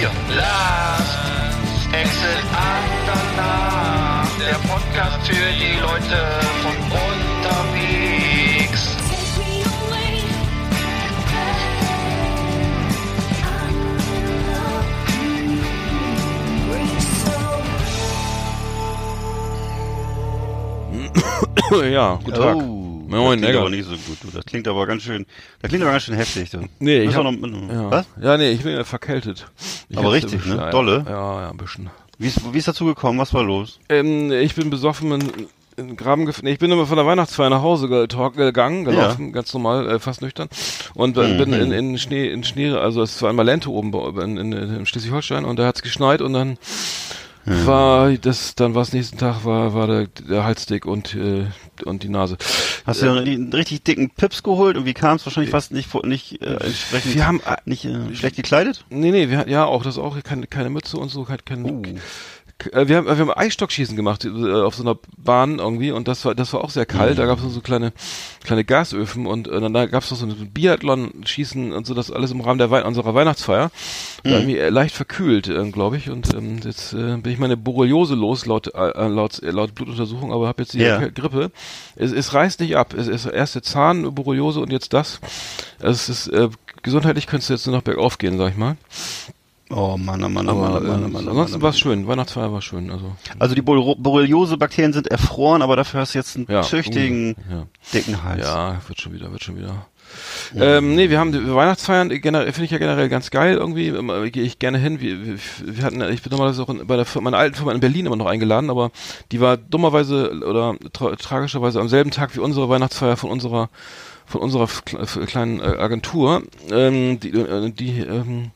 4. Last Exit Andernach. Der Podcast für die Leute von unterwegs. Ja, guten Tag. Oh, Moin, das klingt aber nicht so gut. Du. Das klingt aber ganz schön, das klingt aber ganz schön heftig. Du. Nee, ich hab, noch, ja. Was? ja, nee, ich bin ja verkältet. Ich Aber richtig, ne? Ja, Dolle? Ja, ja, ein bisschen. Wie ist, wie ist dazu gekommen? Was war los? Ähm, ich bin besoffen in, in Graben gef nee, ich bin immer von der Weihnachtsfeier nach Hause gegangen, gelaufen, ganz normal, äh, fast nüchtern. Und äh, bin in, in Schnee, in Schnee, also es war einmal Lente oben in, in, in Schleswig-Holstein und da hat's geschneit und dann war das, dann war es nächsten Tag, war, war der, der Hals dick und, äh, und die Nase. Hast du einen, einen richtig dicken Pips geholt und wie kam es wahrscheinlich fast nicht vor- nicht äh, entsprechend Wir haben, äh, nicht äh, schlecht gekleidet? Nee, nee, wir hatten ja auch das auch keine, keine Mütze und so, kein, kein, Uh. Äh, wir haben wir haben Eisstockschießen gemacht äh, auf so einer Bahn irgendwie und das war das war auch sehr kalt. Da gab es so kleine kleine Gasöfen und äh, dann da gab es noch so ein Biathlon Schießen und so das alles im Rahmen der Wei unserer Weihnachtsfeier. Da irgendwie äh, leicht verkühlt, äh, glaube ich und ähm, jetzt äh, bin ich meine Borreliose los laut äh, laut äh, laut Blutuntersuchung, aber habe jetzt die. K- Grippe. Es, es reißt nicht ab. Es ist erst der Zahn Borreliose und jetzt das. Es ist äh, gesundheitlich könntest du jetzt nur noch bergauf gehen, sag ich mal. Oh Mann, oh Mann, oh Mann, oh Mann, oh ähm, Mann, oh ansonsten oh war es schön. Weihnachtsfeier war schön. Also Also die Bor- Borreliose-Bakterien sind erfroren, aber dafür hast du jetzt einen Ja, tüchtigen, ja. dicken Hals. ja, wird schon wieder, wird schon wieder. Ähm, nee, wir haben die Weihnachtsfeiern generell finde ich ja generell ganz geil irgendwie. Immer Gehe ich gerne hin. Wir, wir, hatten, ich bin normalerweise auch bei der Firma, meiner alten Firma in Berlin immer noch eingeladen, aber die war dummerweise oder tra tragischerweise am selben Tag wie unsere Weihnachtsfeier von unserer von unserer kleinen äh, Agentur. Ähm, die äh, die ähm,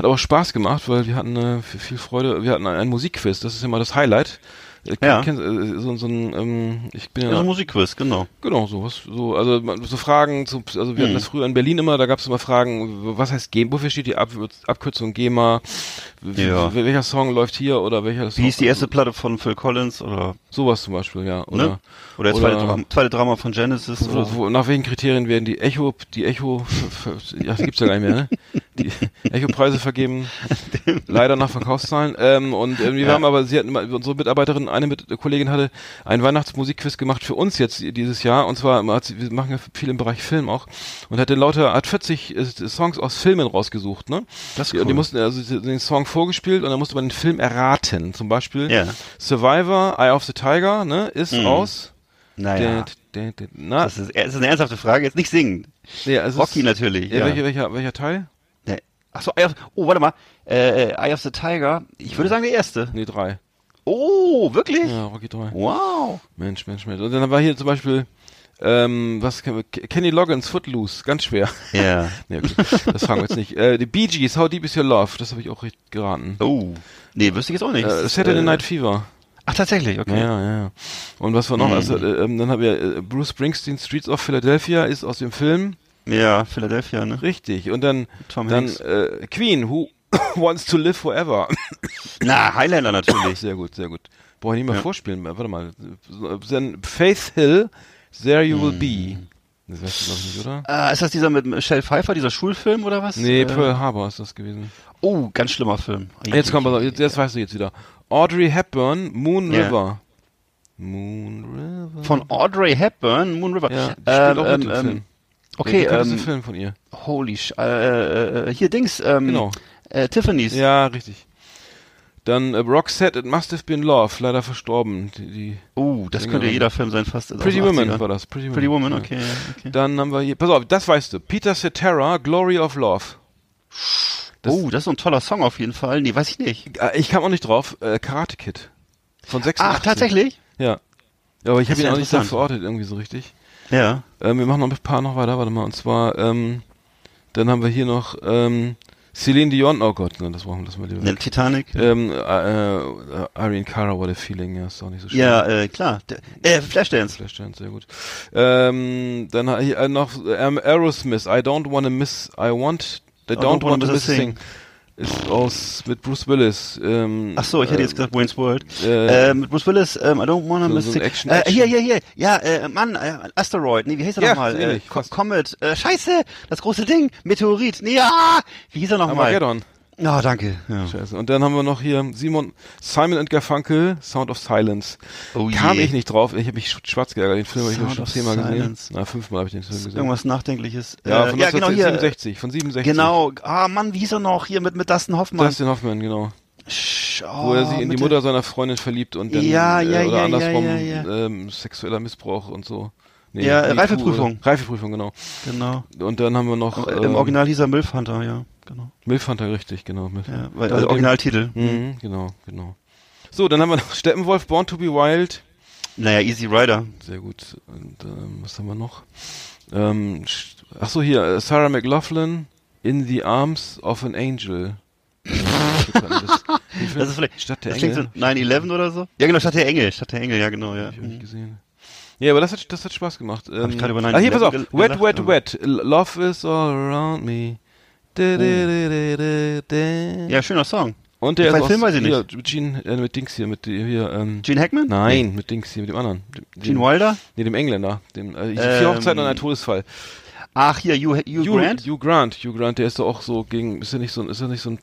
hat aber Spaß gemacht, weil wir hatten äh, viel Freude. Wir hatten ein, ein Musikquiz. Das ist immer das Highlight. Äh, Ja. kennst- äh, so, so ein, ähm, ich bin ja, Ja, so ein Musikquiz, genau. Genau, sowas. So, also so Fragen zu, also wir hatten Hm. das früher in Berlin immer, da gab es immer Fragen, was heißt GEMA, wofür steht die Ab Abkürzung GEMA? Ja. Welcher Song läuft hier oder welcher Song? Wie ist die erste Platte von Phil Collins oder Sowas zum Beispiel, ja. Oder, ne? Oder der zweite, oder- Drama, zweite Drama von Genesis oder so. wo, nach welchen Kriterien werden die Echo, die Echo, ja, das gibt's ja gar nicht mehr, ne? Die Echo-Preise vergeben, leider nach Verkaufszahlen. Ähm, und ähm, wir Ja. haben aber, sie hatten unsere Mitarbeiterin, eine mit, Kollegin hatte einen Weihnachtsmusikquiz gemacht für uns jetzt dieses Jahr. Und zwar, hat sie, wir machen ja viel im Bereich Film auch. Und hat den lauter, hat 40 äh, Songs aus Filmen rausgesucht, ne? Das ist Die, und die cool. mussten also den Song vorgespielt und dann musste man den Film erraten. Zum Beispiel Ja. Survivor, Eye of the Tiger, ne? Ist Mhm. aus. Naja. Der- der- der- na, Das ist, das ist eine ernsthafte Frage. Jetzt nicht singen. nee, es Rocky ist, natürlich. Ja, Ja. Welcher, welcher, welcher Teil? Nee. Ach so, Eye of, oh, warte mal. Äh, Eye of the Tiger. Ich würde sagen der erste. Nee, drei. Oh, wirklich? Ja, Rocky 3. Wow. Mensch, Mensch, Mensch. Und dann war hier zum Beispiel, ähm, was kennen wir? Ke- Kenny Loggins, Footloose, ganz schwer. Ja. nee, gut, das fragen wir jetzt nicht. Äh, die Bee Gees, How Deep Is Your Love, das habe ich auch richtig geraten. Oh. Nee, wüsste ich jetzt auch nicht. Äh, Saturday Äh, Night Fever. Ach, tatsächlich, okay. ja, ja, ja. Und was war noch? Mhm. Also, äh, ähm, dann haben wir äh, Bruce Springsteen, Streets of Philadelphia, ist aus dem Film. Ja, Philadelphia, ne? Richtig. Und dann, Tom dann Hanks. äh, Queen, Who Wants to Live Forever. Na, Highlander natürlich. Sehr gut, sehr gut. Brauche ich nicht mehr Ja. vorspielen. Warte mal. Dann Faith Hill, There You Will Be. Das weißt du, glaube ich, nicht, oder? Ah, ist das dieser mit Michelle Pfeiffer, dieser Schulfilm oder was? Nee, Äh, Pearl Harbor ist das gewesen. Oh, ganz schlimmer Film. Jetzt kommt jetzt, jetzt weißt du jetzt wieder. Audrey Hepburn, Moon Ja. River. Moon River. Von Audrey Hepburn, Moon River. ja, Ähm, auch mit ähm, im ähm, Film. Okay, bekannteste ähm, Film von ihr. holy sh äh, äh, hier Dings, ähm, Genau. äh, Tiffany's. Ja, richtig. Dann äh, Roxette, It Must Have Been Love, leider verstorben. Die, die Oh, das Sängerin. könnte jeder Film sein, fast. aus Pretty Woman 80ern. war das. Pretty Woman, Pretty Woman, okay, ja, okay. Dann haben wir hier, pass auf, das weißt du. Peter Cetera, Glory of Love. Das- oh, das ist so ein toller Song auf jeden Fall. Nee, weiß ich nicht. Äh, Ich kam auch nicht drauf. Äh, Karate Kid. Von 86. Ach, tatsächlich? Ja. Ja, aber ich habe ihn ja auch nicht da verortet irgendwie so richtig. Ja. Ähm, wir machen noch ein paar noch weiter, warte mal. Und zwar, ähm, dann haben wir hier noch ähm, Celine Dion. Oh Gott, nein, das brauchen wir das mal lieber. Ne, Titanic. Ähm, äh, äh, Irene Cara, What a Feeling, ja, ist auch nicht so schön. Ja, äh, klar. Der, äh, Flashdance. Flashdance, sehr gut. Ähm, dann äh, noch ähm, Aerosmith, I don't wanna miss, I want, I don't, want to miss a thing. Ist aus, mit Bruce Willis. Ähm, Ach so, ich hätte ähm, jetzt gesagt Wayne's World. äh, Äh, mit Bruce Willis, ähm, I don't wanna so- miss so it. Action- äh, Action. Hier, hier, hier. Ja, äh, Mann, äh, Asteroid. Nee, wie hieß er Ja, nochmal? Äh. Comet. Äh, scheiße, das große Ding. Meteorit. Nee, ja. Wie hieß er nochmal? Armageddon. Ja, danke. Ja. Scheiße. Und dann haben wir noch hier Simon, Simon and Garfunkel, Sound of Silence. Oh Kam je. ich nicht drauf, ich habe mich sch- schwarz geärgert, den Film habe ich schon zehnmal gesehen. Na, fünfmal habe ich den Film gesehen. Irgendwas Nachdenkliches. ja, äh, von ja, genau hier. 1967, von 67. Genau. Ah, Mann, wie hieß er noch? Hier mit, mit Dustin Hoffmann. Dustin Hoffman, genau. Sch- Wo er sich oh, in die Mutter seiner Freundin verliebt und dann, Ja, ja, äh, oder ja, andersrum, ja, ja, ja. Ähm, sexueller Missbrauch und so. Nee, Ja, äh, Reifeprüfung. Reifeprüfung, genau. Genau. Und dann haben wir noch, Im ähm, Original hieß er Milf Hunter, ja. Genau. Milfhunter, richtig, genau. Milf. Ja, weil, Also Originaltitel. Mhm, genau, genau. So, dann haben wir noch Steppenwolf, Born to be Wild. Naja, Easy Rider. Sehr gut. Und ähm, was haben wir noch? Ähm, ach so, hier, äh, Sarah McLaughlin, In the Arms of an Angel. das, Das ist vielleicht, Stadt der das klingt so Engel. 9-11 oder so? Ja, genau, Stadt der Engel. Stadt der Engel, ja, genau, ja. Hab ich auch nicht gesehen. Ja, aber das hat, das hat Spaß gemacht. Ähm, ich gerade über ah, hier, pass auf. 9/11 Wet, wet, wet. Love is all around me. Ja, schöner Song. Und der ist aus, Film weiß ich hier, nicht. mit Gene, mit Dings hier, mit hier, Gene Hackman? nein, mit Dings hier, mit dem anderen. Gene Wilder? Nee, dem Engländer. Dem, äh, vier Hochzeiten und ein Todesfall. Ach, hier, Hugh, Grant? Hugh Grant. Hugh Grant, der ist doch auch so gegen, ist er nicht so, ein- ist so ein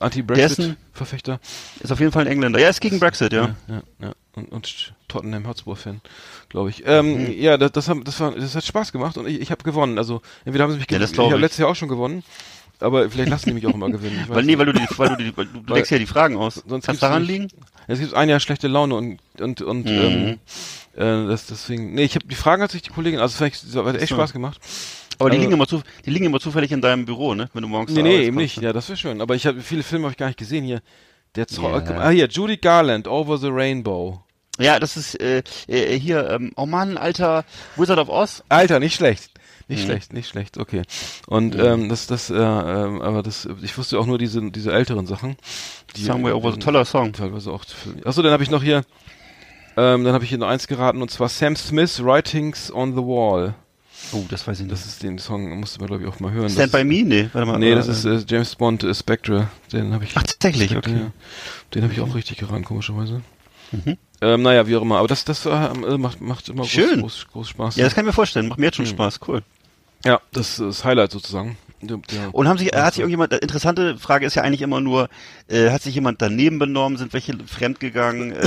Anti-Brexit-Verfechter? Ist auf jeden Fall ein Engländer. Ja, ist gegen Brexit, ja. ja, ja. Und, und Tottenham Hotspur-Fan, glaube ich. Ähm, Mhm. Ja, das, das, haben, das, war, das hat Spaß gemacht und ich, ich habe gewonnen. Also entweder haben sie mich Ja, gewonnen. ich glaub habe ich. letztes Jahr auch schon gewonnen, aber vielleicht lassen die mich auch immer gewinnen. Ich Weil, nee, weil du die, weil du die, weil du, Weil- ja die Fragen aus. Sonst Kann gibt's es daran liegen? Es gibt ein Jahr schlechte Laune und und und Mhm. ähm, äh, das deswegen. Nee, ich habe die Fragen hat sich die Kollegin, also vielleicht das hat echt so. Spaß gemacht. Aber die Also- liegen immer zu, die liegen immer zufällig in deinem Büro, ne? Wenn du morgens Nee, nee, eben nicht. ne? Ja, das wäre schön. Aber ich habe viele Filme habe ich gar nicht gesehen hier. Der Ja. Ah, hier, Judy Garland, Over the Rainbow. Ja, das ist äh, äh, hier, ähm, oh Mann, alter Wizard of Oz. Alter, nicht schlecht. Nicht Mhm. schlecht, nicht schlecht, okay. Und ähm, das, das, äh, ähm, aber das, ich wusste auch nur diese, diese älteren Sachen. Die, Somewhere Over ähm, toller Song. Teilweise auch. Achso, dann habe ich noch hier, ähm, dann habe ich hier noch eins geraten und zwar Sam Smith, Writings on the Wall. Oh, das weiß ich nicht. Das ist den Song, musste man glaube ich auch mal hören. Stand das, by Me? Nee, warte mal. Nee, äh, das ist äh, James Bond äh, Spectre. Den habe ich. Ach, tatsächlich, Spectre, okay. ja. Den habe ich auch richtig geraten, komischerweise. Mhm. Ähm, naja, wie auch immer. Aber das, das äh, macht, macht immer Schön. Groß, groß, groß Spaß. Ja, das kann ich mir vorstellen. Macht mir jetzt schon Mhm. Spaß. Cool. Ja, das ist Highlight sozusagen. Der, der, Und haben sich, hat sich irgendjemand, äh, interessante Frage ist ja eigentlich immer nur, äh, hat sich jemand daneben benommen, sind welche fremdgegangen, äh,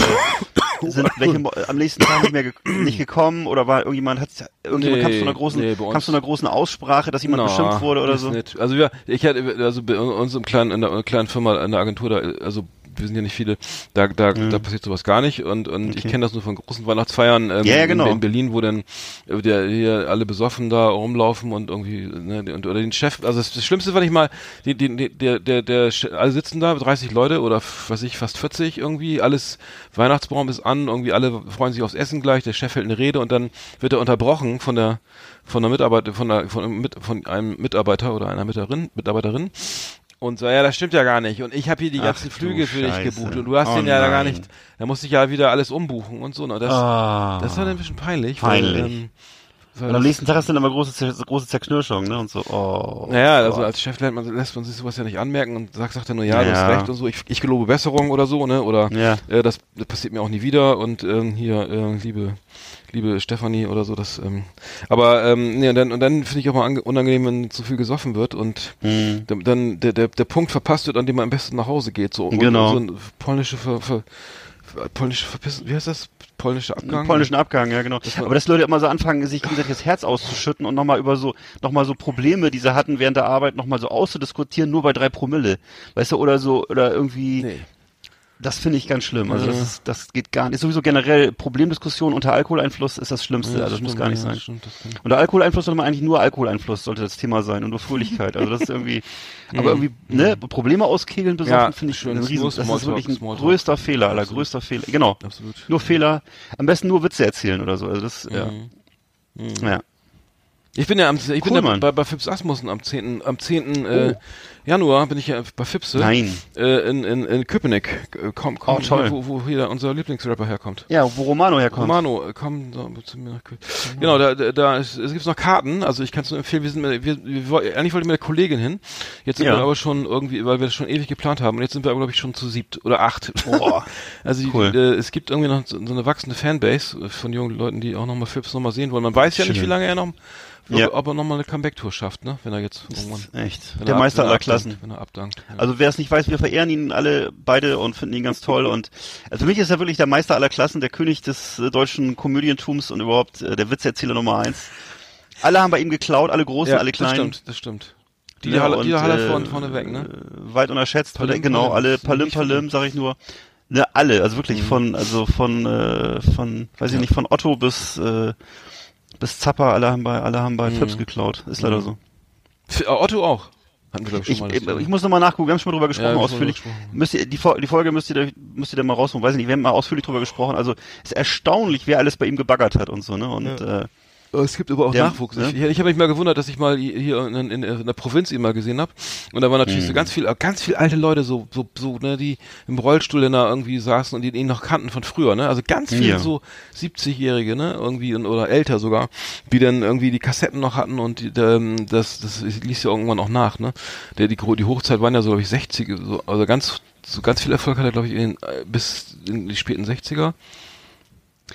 sind welche am nächsten Tag nicht mehr ge nicht gekommen oder war irgendjemand, hat irgendjemand Nee, kam zu einer großen, nee, kam zu einer großen Aussprache, dass jemand Na, beschimpft wurde oder so? Nicht. Also wir, ich hatte, also bei uns im kleinen, in der, in der kleinen Firma, in der Agentur, da, also wir sind ja nicht viele, da, da, da passiert sowas gar nicht und, und ich Okay. kenne das nur von großen Weihnachtsfeiern ähm, Ja, ja, genau. in, in Berlin, wo dann äh, der, hier alle besoffen da rumlaufen und irgendwie, ne, und, oder den Chef, also das, das Schlimmste war nicht mal, die, die, der, der, der, alle sitzen da, 30 Leute oder was weiß ich, fast 40 irgendwie, alles, Weihnachtsbaum ist an, irgendwie alle freuen sich aufs Essen gleich, der Chef hält eine Rede und dann wird er unterbrochen von der, von der Mitarbeiter, von der, von, einem von einem Mitarbeiter oder einer Mitarbeiterin, Mitarbeiterin und so, ja, das stimmt ja gar nicht. Und ich habe hier die ganzen du Flüge für dich gebucht und du hast Oh den ja da gar nein. nicht. Da musste ich ja wieder alles umbuchen und so. Ne? Das, Ah. das war dann ein bisschen peinlich. Peinlich. Weil, ähm, weil Und am das- nächsten Tag ist dann immer große, große Zerknirschung, ne? Und so, oh. naja, also als Chef lässt man, lässt man sich sowas ja nicht anmerken und sagt, sagt er nur, ja, du Ja. hast recht und so, ich, ich gelobe Besserung oder so, ne? Oder Ja. äh, das, das passiert mir auch nie wieder und ähm, hier, äh, liebe, liebe Stefanie oder so, das, ähm, aber ähm, nee, und dann, und dann finde ich auch mal ange- unangenehm, wenn zu viel gesoffen wird und Hm. dann- der, der, der Punkt verpasst wird, an dem man am besten nach Hause geht. So, Genau. so ein polnische Ver, Ver, polnische Verpissen, wie heißt das? Polnische Abgang? Polnischen Abgang, ja genau. war- Aber dass Leute immer so anfangen, sich gegenseitig das Herz auszuschütten und nochmal über so, nochmal so Probleme, die sie hatten während der Arbeit, nochmal so auszudiskutieren, nur bei drei Promille. Weißt du, oder so, oder irgendwie. Nee. Das finde ich ganz schlimm. Also Ja. das, ist, das geht gar nicht. Ist sowieso generell Problemdiskussion unter Alkoholeinfluss ist das Schlimmste. Ja, also das muss stimmt, gar nicht ja, sein. stimmt, das Unter Alkoholeinfluss sollte man eigentlich nur Alkoholeinfluss sollte das Thema sein und nur Fröhlichkeit. Also das ist irgendwie, aber irgendwie, ne, Probleme auskegeln besoffen finde ich schön. ein riesen, das ist wirklich ein größter Fehler, aller größter Fehler. Genau. Absolut. Nur Fehler. Am besten nur Witze erzählen oder so. Also das, ja. Mhm. Ja. Ich bin ja am, ich bin Cool, ja Mann. bei, bei Fips Asmussen am 10. am 10. Äh, Januar bin ich ja bei Fipse. Oh. Nein. Äh, in, in, in Köpenick. Äh, Komm, komm, Oh, toll. Wo, wo hier unser Lieblingsrapper herkommt. Ja, wo Romano herkommt. Romano, äh, komm so, zu mir nach. Genau, da, da, da ist, es gibt noch Karten, also ich kann es nur empfehlen, wir sind mit, wir, wir, woll- eigentlich wollte ich mit der Kollegin hin. Jetzt sind Ja. wir aber schon irgendwie, weil wir das schon ewig geplant haben und jetzt sind wir aber glaube ich schon zu siebt oder acht. Boah. also die, Cool. äh, es gibt irgendwie noch so, so eine wachsende Fanbase äh, von jungen Leuten, die auch nochmal Fips nochmal sehen wollen. Man weiß ja nicht, Schön. wie lange er noch, Ja. ob er nochmal eine Comeback-Tour schafft, ne? Wenn er jetzt irgendwann. Echt. Wenn Der er ab- Meister er aller abdankt, Klassen. Wenn er abdankt. Ja. Also wer es nicht weiß, wir verehren ihn alle beide und finden ihn ganz toll. Und also für mich ist er wirklich der Meister aller Klassen, der König des äh, deutschen Komödientums und überhaupt äh, der Witzerzähler Nummer eins. Alle haben bei ihm geklaut, alle großen, ja, alle das kleinen. stimmt, das stimmt. Die Ja, Halle, die Halle äh, vorne, vorne weg, ne? Weit unterschätzt, Palim, genau, Palim. alle Das ist Palim Palim, sag ich nur. Ne, alle, also wirklich Mhm. von, also von, äh, von, weiß ich nicht, von Otto bis, äh, bis Zappa, alle haben bei, alle haben bei Mhm. Fips geklaut. Ist leider so. F- äh, Otto auch. Hatten wir, glaube ich, Ich, schon mal. ich, das- ich muss nochmal nachgucken, wir haben schon mal drüber gesprochen, Ja, ausführlich. drüber gesprochen. Müsst ihr, die, die Folge müsst ihr, da- müsst ihr da mal rausholen, weiß ich nicht, wir haben mal ausführlich drüber gesprochen, also ist erstaunlich, wer alles bei ihm gebaggert hat und so, ne, und, äh, Oh, Es gibt aber auch Der- Nachwuchs. ne? Ich, ich habe mich mal gewundert, dass ich mal hier in, in, in der Provinz ihn mal gesehen habe. Und da waren natürlich Mhm. so ganz viel, ganz viel alte Leute, so, so, so, ne, die im Rollstuhl dann da irgendwie saßen und die ihn noch kannten von früher, ne? Also ganz viel Ja. so 70-Jährige, ne? Irgendwie und, oder älter sogar, die dann irgendwie die Kassetten noch hatten und die, ähm, das, das ließ ja irgendwann auch nach, ne? Der, die, die Hochzeit waren ja so, glaube ich, 60, so, also ganz, so ganz viel Erfolg hat er, glaube ich, in, äh, bis in die späten 60er.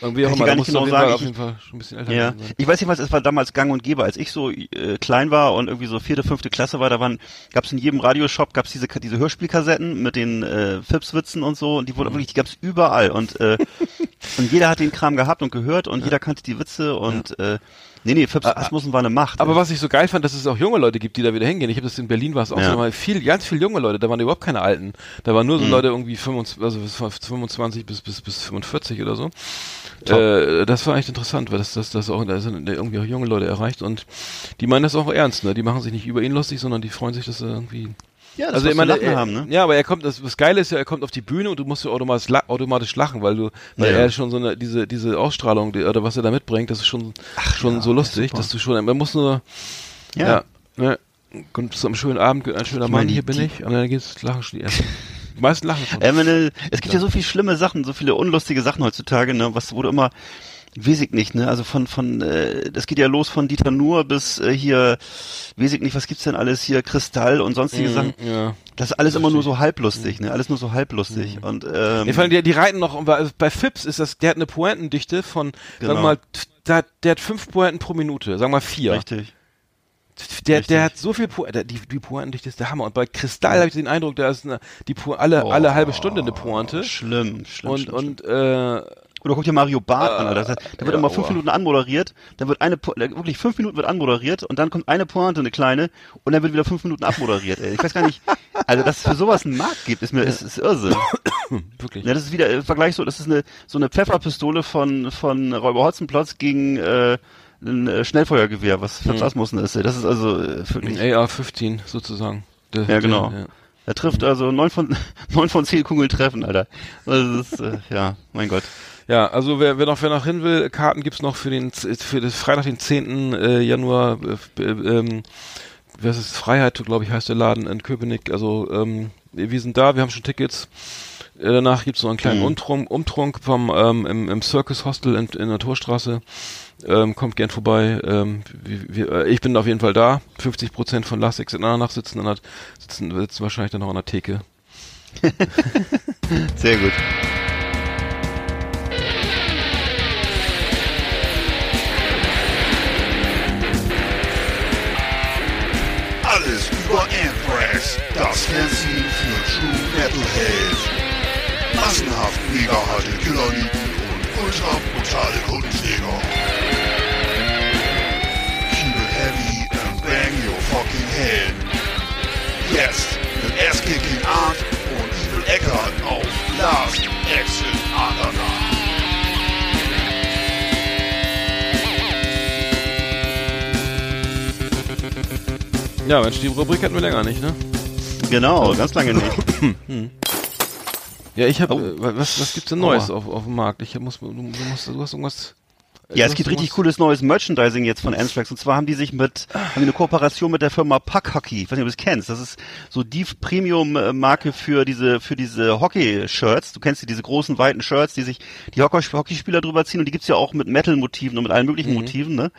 Irgendwie auch ich immer, gar nicht genau sagen. auf jeden Fall schon ein bisschen älter ja. sein. Ich weiß nicht was, es war damals gang und gäbe, als ich so äh, klein war und irgendwie so vierte, fünfte Klasse war, da waren, gab's in jedem Radioshop, gab's diese, diese Hörspielkassetten mit den äh, Fips-Witzen und so und die Mhm. wurden wirklich, die gab's überall und, äh, und jeder hat den Kram gehabt und gehört und jeder kannte die Witze und, äh, nee, nee, Fips Asmussen war eine Macht. Aber was ich so geil fand, dass es auch junge Leute gibt, die da wieder hingehen. Ich habe das in Berlin war es auch Ja. so mal viel, ganz viel junge Leute. Da waren überhaupt keine Alten. Da waren nur Mhm. so Leute irgendwie 25, also bis 25 bis bis bis 45 oder so. Äh, das war echt interessant, weil das das das auch da sind irgendwie auch junge Leute erreicht und die meinen das auch ernst. Ne, die machen sich nicht über ihn lustig, sondern die freuen sich, dass er irgendwie ja, das also zu lachen er, haben, ne? ja, aber er kommt, das, das Geile ist ja, er kommt auf die Bühne und du musst ja automatisch, la automatisch lachen, weil du, weil Ja. er schon so eine, diese, diese Ausstrahlung, die, oder was er da mitbringt, das ist schon, schon ja, so lustig, dass du schon, man muss nur, ja, ne, kommt zu einem schönen Abend, ein schöner Ich Mann, meine, hier bin ich, und dann geht's, lachen schon die ersten. Die meisten lachen schon. Äh, meine, es gibt ja so viele schlimme Sachen, so viele unlustige Sachen heutzutage, ne, was wurde immer, weiß ich nicht, ne, also von, von, äh, das geht ja los von Dieter Nuhr bis äh, hier, weiß ich nicht, was gibt's denn alles hier, Kristall und sonstige Sachen. Mhm, ja. Das ist alles immer nur so halblustig, ne, alles nur so halblustig und, ähm, Nee, vor allem, die, die reiten noch, also bei Fips ist das, der hat eine Pointendichte von, sagen Genau. wir mal, t- der, der hat fünf Pointen pro Minute, sagen wir mal vier. richtig. Der, Richtig. der hat so viel Po- die, die Pointendichte ist der Hammer. Und bei Kristall habe ich den Eindruck, da ist eine, die po alle, Oh, alle halbe Stunde eine Pointe. Schlimm, schlimm, Und, schlimm, und, äh, Oder guck dir Mario Barth an, Alter. Da wird ja, immer fünf aua. Minuten anmoderiert, dann wird eine, Po- wirklich fünf Minuten wird anmoderiert und dann kommt eine Pointe, eine kleine, und dann wird wieder fünf Minuten abmoderiert, ey. Ich weiß gar nicht, also dass es für sowas einen Markt gibt, ist mir, ist, ist Irrsinn. wirklich. Ja, das ist wieder, äh, Vergleich so, das ist eine, so eine Pfefferpistole von, von Räuber Hotzenplotz gegen, äh, ein äh, Schnellfeuergewehr, was Fritz Asmussen ist. Das ist also, äh, wirklich, Ein AR-15 sozusagen. Der, Ja, genau. Der, ja. er trifft also neun von, neun von zehn Kugeln treffen, Alter. Das ist, äh, ja, mein Gott. Ja, also wer, wer noch wer noch hin will, Karten gibt's noch für den für das Freitag den 10. äh, Januar äh, äh, ähm, was ist Freiheit, glaube ich, heißt der Laden in Köpenick. Also ähm, wir sind da, wir haben schon Tickets. Äh, danach gibt's noch einen kleinen Mhm. Umtrunk, Umtrunk vom ähm, im, im Circus Hostel in, in der Torstraße. Ähm, kommt gern vorbei. Ähm, wir, wir, äh, ich bin auf jeden Fall da. 50 Prozent von Lassex in Anach sitzen, an der, sitzen, sitzen wahrscheinlich dann noch an der Theke. Sehr gut. Alles über Anthrax, das Fernsehen für True Metalheads. Massenhaft mega harte Killerlieben ultra brutale Kundenjäger. Keep it heavy and bang your fucking head. Jetzt mit Ass-Kicking Art und Evil Eckart auf Last Exit Andernach. Ja, Mensch, die Rubrik hatten wir länger nicht, ne? Genau, ganz lange nicht. Ja, ich habe, Oh. äh, was, was gibt's denn Neues auf, auf dem Markt? Ich muss, du, du, musst, du hast irgendwas. Ja, es gibt richtig cooles neues Merchandising jetzt von Anthrax. Und zwar haben die sich mit, haben die eine Kooperation mit der Firma Puck Hockey. Ich weiß nicht, ob du das kennst. Das ist so die Premium-Marke für diese, für diese Hockey-Shirts. Du kennst die, diese großen, weiten Shirts, die sich die Hockey- Hockeyspieler drüber ziehen. Und die gibt's ja auch mit Metal-Motiven und mit allen möglichen Motiven, ne?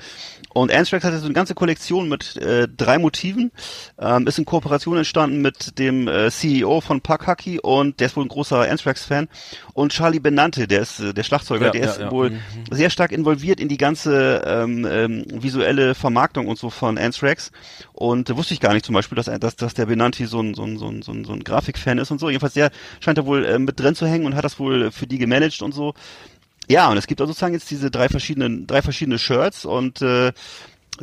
Und Anthrax hat jetzt so eine ganze Kollektion mit äh, drei Motiven. Ähm, ist in Kooperation entstanden mit dem äh, CEO von Puck Hockey und der ist wohl ein großer Anthrax-Fan. Und Charlie Benante, der ist äh, der Schlagzeuger, Ja, der ja, ist ja. wohl Mhm. sehr stark involviert in die ganze ähm, ähm, visuelle Vermarktung und so von Anthrax. Und äh, wusste ich gar nicht zum Beispiel, dass, dass, dass der Benanti so ein, so ein, so ein, so ein, so ein Grafikfan ist und so. Jedenfalls der scheint da wohl äh, mit drin zu hängen und hat das wohl für die gemanagt und so. Ja, und es gibt also sozusagen jetzt diese drei verschiedenen, drei verschiedene Shirts und äh,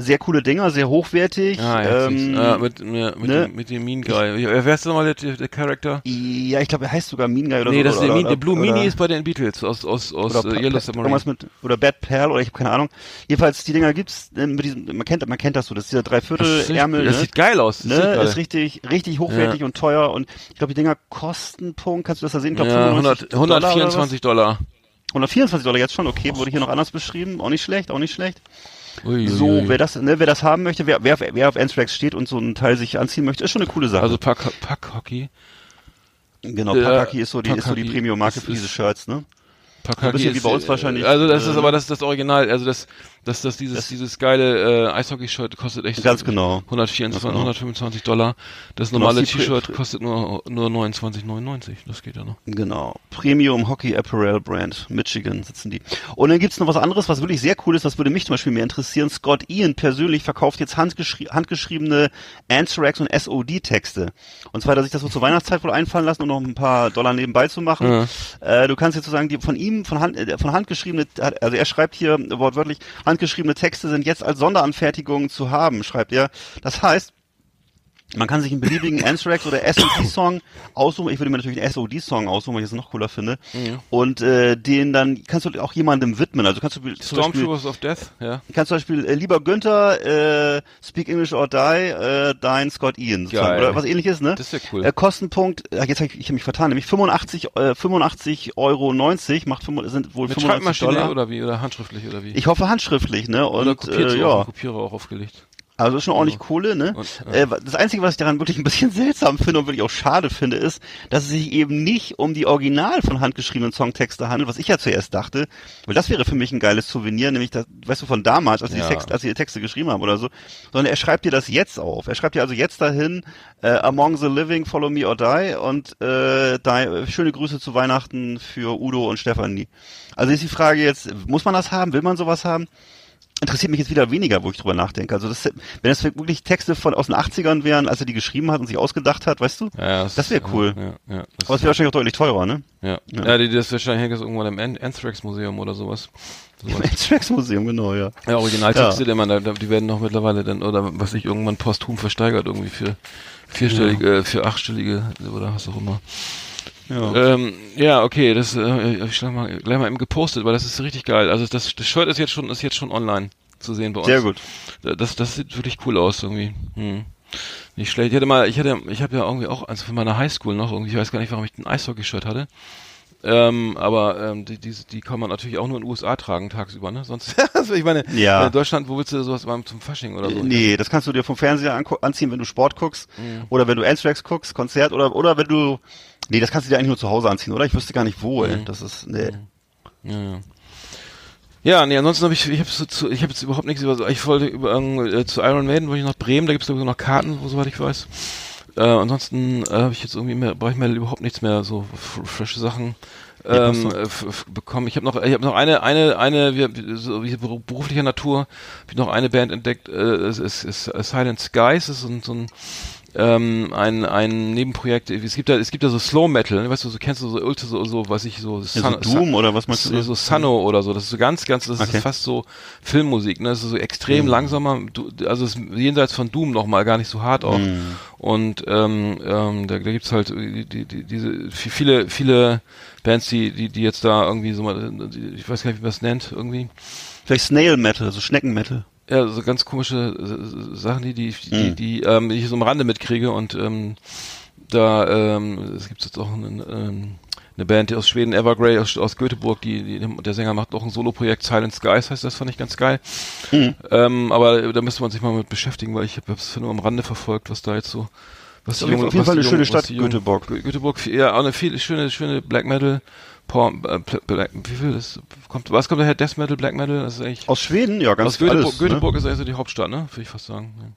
sehr coole Dinger, sehr hochwertig. Ah, ja, ähm, ja, mit, mit, ne? dem, mit dem Mean Guy. Wer ist denn nochmal der, der Charakter? ja, ich glaube, er heißt sogar Mean Guy oder nee, so. das ist der, oder, der Blue Meanie ist bei den Beatles aus, aus, aus oder äh, Yellow Submarine. mit oder Bad Pearl oder ich habe keine Ahnung. Jedenfalls die Dinger gibt's äh, mit diesem man kennt man kennt das so, das ist dieser Das, Dreiviertel ist Ärmel, richtig- das ne? sieht geil aus. Das ne, geil. ist richtig richtig hochwertig Ja. und teuer und ich glaube die Dinger kosten Punkt, kannst du das da sehen? Ich glaube ja, 95 100, Dollar oder was? 124 Dollar. 124 Dollar jetzt schon, okay, wurde hier noch anders beschrieben, auch nicht schlecht, auch nicht schlecht. Ui, So, ui, wer das, ne, wer das haben möchte, wer, wer, wer auf Anthrax steht und so einen Teil sich anziehen möchte, ist schon eine coole Sache. Also Pack, Pack Hockey. genau, äh, Pakaki ist so die, ist so die Premium-Marke ist- für diese ist- Shirts, ne? Pack ein bisschen Hockey wie bei uns äh, wahrscheinlich, Also das äh, ist aber das, das Original, also das, das, das dieses, Das- dieses geile äh, Eishockey-Shirt kostet echt Ganz genau. 124, Ganz genau. 125 Dollar. Das Genau, normale T-Shirt kostet nur, nur 29,99. Das geht ja noch. Genau. Premium Hockey Apparel Brand. Michigan sitzen die. Und dann gibt's noch was anderes, was wirklich sehr cool ist, das würde mich zum Beispiel mehr interessieren. Scott Ian persönlich verkauft jetzt handgeschri handgeschriebene Anthrax und SOD-Texte. Und zwar hat er sich das so zur Weihnachtszeit wohl einfallen lassen, um noch ein paar Dollar nebenbei zu machen. Äh, du kannst jetzt sozusagen die von ihm, von Hand, äh, von Hand geschriebene, also er schreibt hier wortwörtlich, handgeschriebene Texte sind jetzt als Sonderanfertigungen zu haben, schreibt er. Das heißt, man kann sich einen beliebigen Anthrax oder SOD-Song aussuchen. Ich würde mir natürlich einen SOD-Song aussuchen, weil ich das noch cooler finde. Und äh, den dann kannst du auch jemandem widmen. Also kannst du Stormtroopers of Death, ja. kannst zum Beispiel äh, lieber Günther, äh, Speak English or Die, äh, dein Scott Ian. sozusagen. Oder was ähnliches, ne? Das ist ja cool. Äh, Kostenpunkt, äh, jetzt hab ich, ich habe mich vertan, nämlich 85, äh, 85 Euro 90, macht 5, sind wohl Mit 95 Schreibmaschine Dollar. oder wie? Oder handschriftlich oder wie? Ich hoffe handschriftlich, ne? Und oder kopiert äh, ja. Kopierer auch aufgelegt. Also ist schon ordentlich Kohle, ne? Und, ja. äh, das Einzige, was ich daran wirklich ein bisschen seltsam finde und wirklich auch schade finde, ist, dass es sich eben nicht um die original von handgeschriebenen Songtexte handelt, was ich ja zuerst dachte, weil das wäre für mich ein geiles Souvenir, nämlich das, weißt du, von damals, als, Ja. die, Text, als sie die Texte geschrieben haben oder so, sondern er schreibt dir das jetzt auf. Er schreibt dir also jetzt dahin, äh, Among the Living, Follow Me or Die und äh, die, schöne Grüße zu Weihnachten für Udo und Stefanie. Also ist die Frage jetzt, muss man das haben? Will man sowas haben? Interessiert mich jetzt wieder weniger, wo ich drüber nachdenke. Also das, wenn es wirklich Texte von aus den 80ern wären, als er die geschrieben hat und sich ausgedacht hat, weißt du? Ja, Das wäre cool. Ja, ja, das Aber es wäre wahrscheinlich auch deutlich teurer, ne? ja. Ja. ja. die, das wahrscheinlich hängt das irgendwann im An- Anthrax-Museum oder sowas. Im sowas. Anthrax-Museum, genau, ja. Ja, Originaltexte, die, man, da- die werden noch mittlerweile dann, oder was ich irgendwann posthum versteigert, irgendwie für vierstellige, äh, für achtstellige oder was auch immer. Ja. Ähm, ja, okay, das äh, ich schlag mal, gleich mal eben gepostet, weil das ist richtig geil. Also das, das Shirt ist jetzt schon, ist jetzt schon online zu sehen bei uns. Sehr gut. Das, das sieht wirklich cool aus irgendwie. Hm. Nicht schlecht. Ich hatte mal, ich hatte, ich habe ja irgendwie auch, also von meiner Highschool noch irgendwie, ich weiß gar nicht, warum ich ein Eishockey-Shirt hatte. Ähm, aber ähm, die, die, die kann man natürlich auch nur in den USA tragen tagsüber, ne? Sonst, also ich meine, Ja. in Deutschland, wo willst du sowas beim zum Fasching oder so? Nee, das kannst du dir vom Fernseher anziehen, wenn du Sport guckst Mhm. oder wenn du Anthrax guckst, Konzert oder oder wenn du Nee, das kannst du dir eigentlich nur zu Hause anziehen, oder? Ich wüsste gar nicht wo, Mhm. ey. Das ist nee. Ja, ja. Ja, nee, ansonsten habe ich, ich habe so, zu- ich habe jetzt überhaupt nichts über, ich wollte über äh, zu Iron Maiden, wollte ich nach Bremen, da gibt's glaube ich noch Karten, soweit ich weiß. Äh, ansonsten äh, habe ich jetzt irgendwie mehr, brauche ich mir überhaupt nichts mehr, so frische Sachen ähm, äh, bekommen. Ich habe noch, ich habe noch eine, eine, eine, wir, so wie beru- beruflicher Natur, habe ich noch eine Band entdeckt, äh, es ist, ist, ist Silent Skies, ist so ein, so ein ähm, ein, ein Nebenprojekt, es gibt da, es gibt da so Slow Metal, weißt du, so kennst du so Ultra, so, so was ich so, Ja, so Doom oder was meinst du? so, Sano oder so, das ist so ganz, ganz, das Okay. ist fast so Filmmusik, ne, das ist so extrem Mhm. langsamer, also ist jenseits von Doom nochmal gar nicht so hart auch. Mhm. Und ähm, ähm, da, da gibt's halt die, die, die, diese viele, viele Bands, die, die, die jetzt da irgendwie so mal, ich weiß gar nicht, wie man es nennt, irgendwie. Vielleicht Snail Metal, so Schneckenmetal. Ja, so ganz komische äh, Sachen, die, die, die, Mhm. die, ähm, die ich so am Rande mitkriege und ähm, da ähm, es gibt jetzt auch einen, ähm, eine Band aus Schweden, Evergrey aus, aus Göteborg, die, die der Sänger macht auch ein Soloprojekt, Silent Skies heißt das, fand ich ganz geil. Mhm. Ähm, aber da müsste man sich mal mit beschäftigen, weil ich habe es nur am Rande verfolgt, was da jetzt so was jeden Fall- auf jeden Fall eine schöne Stadt, Göteborg. Gö- Göteborg, ja, auch eine viel, schöne, schöne Black Metal, Power, äh, Black, wie viel ist, kommt, was kommt daher? Death Metal, Black Metal, das ist eigentlich, Aus Schweden, ja, ganz aus Göteborg, alles, Göteborg ist eigentlich so die Hauptstadt, ne? Würde ich fast sagen. Ja. Ne?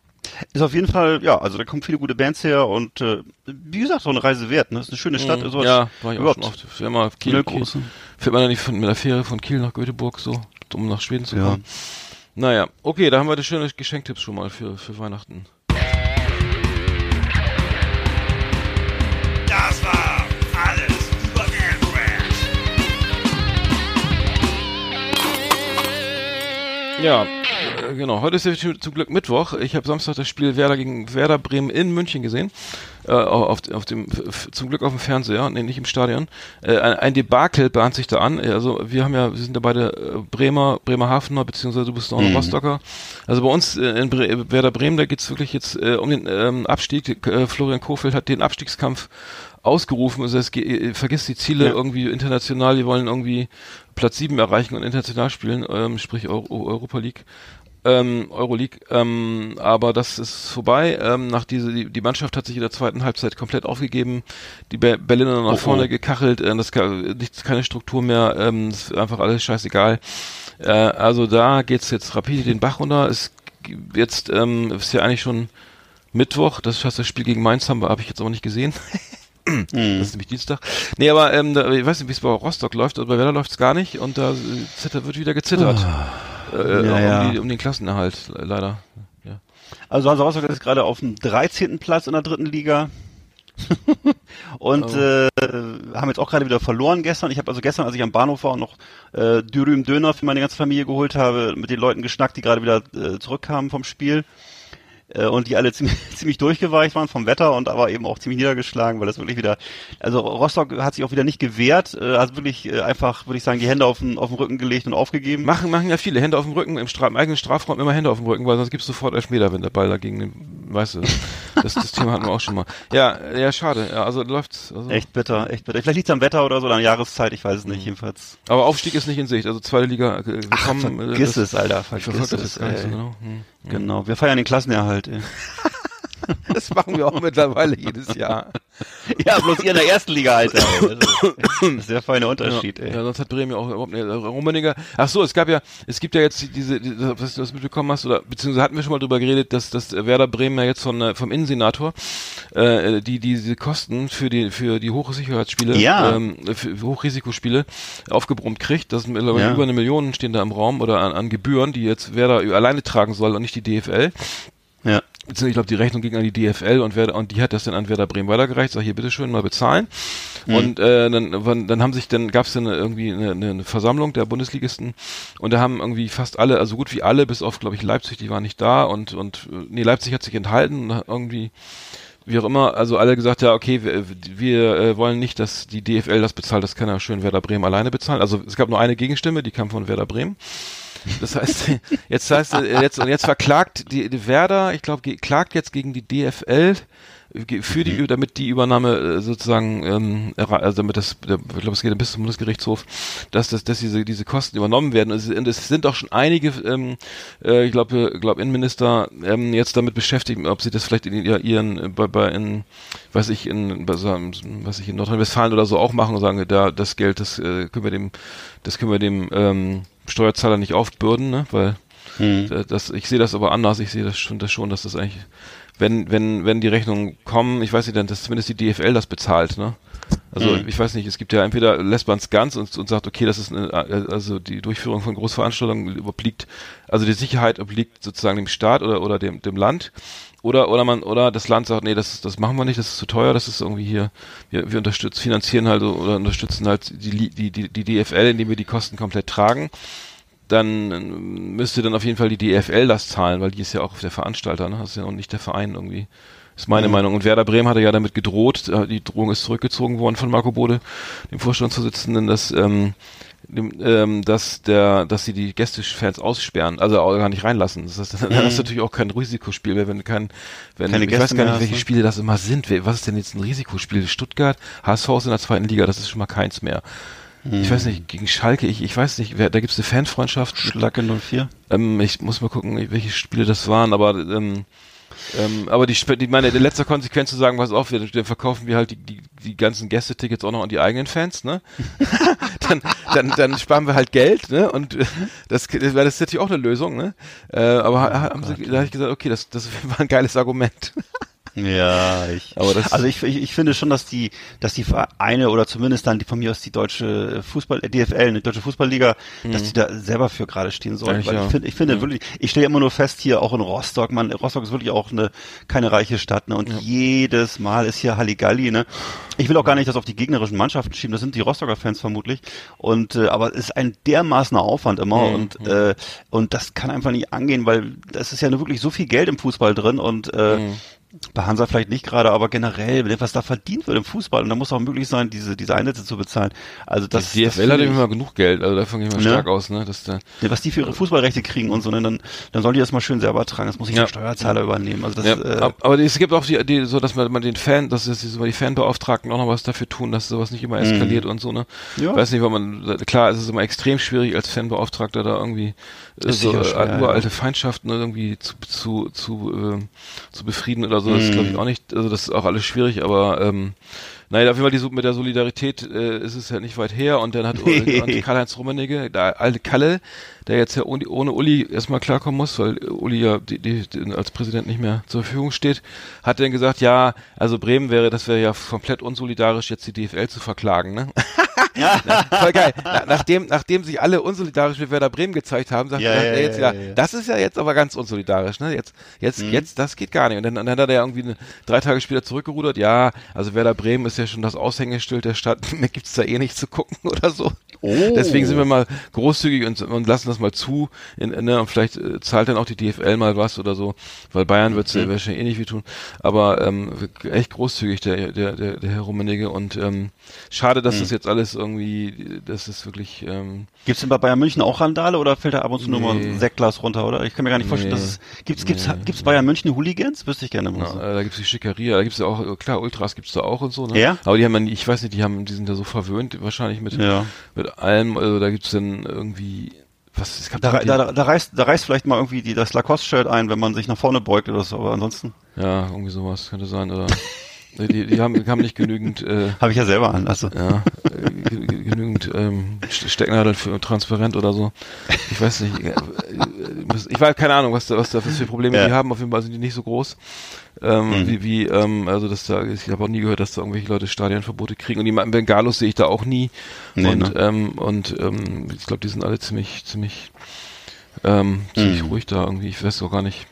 Ist auf jeden Fall, ja, also da kommen viele gute Bands her und äh, wie gesagt, auch eine Reise wert, ne? Ist eine schöne Stadt, Mhm. sowas. ja, war ich auch schon oft. Für immer Kiel, Kiel. große. Fährt man da nicht von, mit der Fähre von Kiel nach Göteborg so, um nach Schweden zu Ja. kommen? Naja, okay, da haben wir das schöne Geschenktipps schon mal für, für Weihnachten. Ja, äh, genau. Heute ist ja zum Glück Mittwoch. Ich habe Samstag das Spiel Werder gegen Werder Bremen in München gesehen. Äh, auf, auf dem, zum Glück auf dem Fernseher, nee, nicht im Stadion. Äh, ein, ein Debakel bahnt sich da an. Also wir haben ja, wir sind ja beide äh, Bremer, Bremerhavener, beziehungsweise du bist noch ein Rostocker. Also bei uns äh, in Bre Werder Bremen, da geht's wirklich jetzt äh, um den ähm, Abstieg. Äh, Florian Kofeld hat den Abstiegskampf ausgerufen. Also es geht, vergisst die Ziele Ja. irgendwie international. Die wollen irgendwie Platz 7 erreichen und international spielen, ähm, sprich Euro, Europa League. Ähm, Euroleague, ähm, aber das ist vorbei. Ähm, nach diese, die, die Mannschaft hat sich in der zweiten Halbzeit komplett aufgegeben. Die Be Berliner nach Oh, vorne oh. gekachelt, äh, das nichts, keine Struktur mehr, ähm, ist einfach alles scheißegal. Äh, also da geht's jetzt rapide den Bach runter. Es g- jetzt ähm, ist ja eigentlich schon Mittwoch. Das heißt, das Spiel gegen Mainz haben wir, habe ich jetzt aber nicht gesehen. Mhm. Das ist nämlich Dienstag. Nee, aber ähm, ich weiß nicht, wie es bei Rostock läuft, aber bei Werder läuft's gar nicht und da äh, zitter, wird wieder gezittert. Äh, Ah. Ja, um. Die, um den Klassenerhalt, le- leider. Ja. Also Hansa Rostock ist gerade auf dem 13. Platz in der dritten Liga. und Oh. äh, haben jetzt auch gerade wieder verloren gestern. Ich habe also gestern, als ich am Bahnhof war und noch äh, Dürüm Döner für meine ganze Familie geholt habe, mit den Leuten geschnackt, die gerade wieder äh, zurückkamen vom Spiel. Äh, und die alle ziemlich, ziemlich durchgeweicht waren vom Wetter und aber eben auch ziemlich niedergeschlagen, weil das wirklich wieder, also Rostock hat sich auch wieder nicht gewehrt, äh, hat wirklich äh, einfach, würde ich sagen, die Hände auf den, auf den Rücken gelegt und aufgegeben. Machen, machen ja viele. Hände auf dem Rücken, im, Stra im eigenen Strafraum immer Hände auf dem Rücken, weil sonst gibt's sofort Elfmeter, wenn der Ball dagegen weißt du, das, das Thema hatten wir auch schon mal. Ja, ja, schade. Ja, also läuft's. Also, Echt bitter, echt bitter. Vielleicht liegt's am Wetter oder so, oder an der Jahreszeit, ich weiß es Mhm. nicht, jedenfalls. Aber Aufstieg ist nicht in Sicht. Also zweite Liga äh, gekommen. äh, Vergiss das, es, Alter, vergiss das es. so ey. genau. Hm. Genau, wir feiern den Klassenerhalt. Ey. Das machen wir auch mittlerweile jedes Jahr. ja, bloß ihr in der ersten Liga, Alter. Ey. Das ist, der feine Unterschied, ja, ey. ja, sonst hat Bremen ja auch überhaupt nicht. Rummenigge. Ach so, es gab ja, es gibt ja jetzt diese, diese was du das mitbekommen hast, oder beziehungsweise hatten wir schon mal drüber geredet, dass dass Werder Bremen ja jetzt von, äh, vom Innensenator äh, die diese Kosten für die für die Hochsicherheitsspiele, Ja. ähm, für, für Hochrisikospiele aufgebrummt kriegt. Das sind mittlerweile Ja. über eine Million stehen da im Raum oder an, an Gebühren, die jetzt Werder alleine tragen soll und nicht die DFL. Ja. Beziehungsweise ich glaube, die Rechnung ging an die DFL und, Werder, und die hat das dann an Werder Bremen weitergereicht. Sag hier, bitteschön, mal bezahlen. Und äh, dann, dann haben sich dann gab es dann irgendwie eine, eine, Versammlung der Bundesligisten und da haben irgendwie fast alle, also gut wie alle, bis auf glaube ich Leipzig, die waren nicht da und und äh, nee Leipzig hat sich enthalten und irgendwie wie auch immer, also alle gesagt, ja, okay, wir, wir äh, wollen nicht, dass die DFL das bezahlt, das kann ja schön Werder Bremen alleine bezahlen. Also es gab nur eine Gegenstimme, die kam von Werder Bremen. Das heißt, jetzt heißt jetzt und jetzt verklagt die, die Werder, ich glaube, klagt jetzt gegen die DFL für die, damit die Übernahme äh, sozusagen, ähm, also damit das, ich glaube, es geht bis zum Bundesgerichtshof, dass das, dass diese diese Kosten übernommen werden. Und es, sind auch schon einige, ähm, äh, ich glaube, glaub Innenminister ähm, jetzt damit beschäftigt, ob sie das vielleicht in ihr- ihren äh, bei, bei in, weiß ich in, was ich in Nordrhein-Westfalen oder so auch machen und sagen, da das Geld, das äh, können wir dem, das können wir dem ähm, Steuerzahler nicht aufbürden, ne, weil Hm. äh, das, ich sehe das aber anders. Ich sehe das schon, das schon, dass das eigentlich, wenn, wenn, wenn die Rechnungen kommen, ich weiß nicht, dann, dass zumindest die DFL das bezahlt, ne? Also Mhm. ich weiß nicht, es gibt ja entweder lässt man es ganz und, und sagt, okay, das ist eine, also die Durchführung von Großveranstaltungen obliegt, also die Sicherheit obliegt sozusagen dem Staat oder oder dem dem Land. Oder, oder man, oder das Land sagt, nee, das, das machen wir nicht, das ist zu teuer, das ist irgendwie hier, wir, wir unterstützen, finanzieren halt oder unterstützen halt die, die, die, die DFL, indem wir die Kosten komplett tragen. Dann ähm, müsste dann auf jeden Fall die DFL das zahlen, weil die ist ja auch der Veranstalter, ne? Das ist ja auch nicht der Verein irgendwie. Ist meine Meinung. Und Werder Bremen hatte ja damit gedroht, äh, die Drohung ist zurückgezogen worden von Marco Bode, dem Vorstandsvorsitzenden, dass, ähm, dem, ähm, dass der, dass sie die Gästefans aussperren, also auch gar nicht reinlassen. Das heißt, dann ist natürlich auch kein Risikospiel mehr, wenn kein, wenn Keine ich weiß Gäste gar mehr nicht, welche hast? Spiele das immer sind. Was ist denn jetzt ein Risikospiel? Stuttgart, HSV ist in der zweiten Liga, das ist schon mal keins mehr. Ich weiß nicht, gegen Schalke, ich, ich weiß nicht, wer, da gibt's eine Fanfreundschaft. Schlacke 04. Ähm, ich muss mal gucken, welche Spiele das waren, aber ähm, ähm, aber die, die meine, in letzter Konsequenz zu sagen, was auf, wir, dann verkaufen wir halt die, die, die ganzen Gästetickets auch noch an die eigenen Fans, ne? dann, dann, dann sparen wir halt Geld, ne? Und das, das wäre das natürlich auch eine Lösung, ne? Äh, aber ha- haben sie, da habe ich gesagt, okay, das, das war ein geiles Argument. Ja, ich. Also ich, ich, ich finde schon, dass die, dass die Vereine oder zumindest dann die von mir aus die deutsche Fußball, äh, DFL, die deutsche Fußballliga, dass die da selber für gerade stehen sollen. Weil ja. ich finde, ich finde wirklich, ich stelle immer nur fest hier auch in Rostock, man, Rostock ist wirklich auch eine keine reiche Stadt, ne? Und jedes Mal ist hier Halligalli, ne? Ich will auch gar nicht das auf die gegnerischen Mannschaften schieben, das sind die Rostocker Fans vermutlich. Und äh, aber es ist ein dermaßener Aufwand immer Mhm. und äh, und das kann einfach nicht angehen, weil das ist ja nur wirklich so viel Geld im Fußball drin und äh, Mhm. Bei Hansa vielleicht nicht gerade, aber generell, wenn was da verdient wird im Fußball, und da muss auch möglich sein, diese, diese Einsätze zu bezahlen. Also das, die das DFL hat finde immer ich- genug Geld, also da fange ich mal Ne? stark aus, ne? Dass da, Ja, was die für ihre Fußballrechte kriegen und so, ne, dann, dann sollen die das mal schön selber tragen. Das muss ich Ja. der Steuerzahler übernehmen. Also das, ja, äh, ab- aber es gibt auch die, die so, dass man, man den Fan, dass so die Fanbeauftragten auch noch was dafür tun, dass sowas nicht immer eskaliert und so, ne? Mhm. Ja. Weiß nicht, weil man, klar, es ist immer extrem schwierig als Fanbeauftragter da irgendwie so sicher äh, uralte. Feindschaften irgendwie zu, zu, zu, ähm, zu befrieden oder so. Das ist glaube ich auch nicht, also das ist auch alles schwierig, aber ähm, Naja, auf jeden Fall die, mit der Solidarität äh, ist es halt nicht weit her und dann hat Karl-Heinz Rummenigge, der alte Kalle, der jetzt ja ohne, ohne Uli erstmal klarkommen muss, weil Uli ja die, die, die als Präsident nicht mehr zur Verfügung steht, hat dann gesagt, ja, also Bremen wäre, das wäre ja komplett unsolidarisch, jetzt die DFL zu verklagen, ne? Ja. Voll geil. Na, nachdem, nachdem sich alle unsolidarisch mit Werder Bremen gezeigt haben, sagt Ja, sagt ja, er jetzt ja, ja, das ist ja jetzt aber ganz unsolidarisch, ne? Jetzt, jetzt, Mhm. jetzt, das geht gar nicht. Und dann, dann hat er ja irgendwie eine, drei Tage später zurückgerudert, ja, also Werder Bremen ist ja schon das Aushängeschild der Stadt, mehr gibt's da eh nicht zu gucken oder so. Oh. Deswegen sind wir mal großzügig und, und lassen das mal zu, in, in, ne, und vielleicht äh, zahlt dann auch die DFL mal was oder so, weil Bayern wird's Mhm. ja wahrscheinlich eh nicht wie tun, aber ähm, echt großzügig der, der, der, der Herr Rummenigge und ähm, schade, Mhm. dass das jetzt alles irgendwie, das ist wirklich, ähm, Gibt's denn bei Bayern München auch Randale oder fällt da ab und zu nur mal Nee. ein Sektglas runter, oder? Ich kann mir gar nicht vorstellen, dass es, gibt's, gibt's, gibt's Bayern München Hooligans? Wüsste ich gerne mal. Ja, äh, da gibt's die Schickeria, da gibt's ja auch, klar, Ultras gibt's da auch und so, ne? Ja? Aber die haben nie- ich weiß nicht, die haben, die sind ja so verwöhnt, wahrscheinlich mit, Ja. mit allem, also da gibt's dann irgendwie, was, es gab Da, da, da, da, reißt, da reißt vielleicht mal irgendwie die, das Lacoste-Shirt ein, wenn man sich nach vorne beugt oder so, aber ansonsten ja, irgendwie sowas könnte sein, oder, die, die haben, haben nicht genügend, äh, habe ich ja selber an. Also. ja, äh, ge- ge- genügend ähm, Ste- Stecknadeln für transparent oder so. Ich weiß nicht. äh, äh, Ich weiß keine Ahnung, was da, was da für Probleme Ja. die haben. Auf jeden Fall sind die nicht so groß. Ähm, Mhm. Wie, wie ähm, also dass da, ich habe auch nie gehört, dass da irgendwelche Leute Stadionverbote kriegen. Und die Bengalos sehe ich da auch nie. Nee, und ne? ähm, und ähm, ich glaube, die sind alle ziemlich, ziemlich, ähm, ziemlich Mhm. ruhig da irgendwie. Ich weiß auch gar nicht.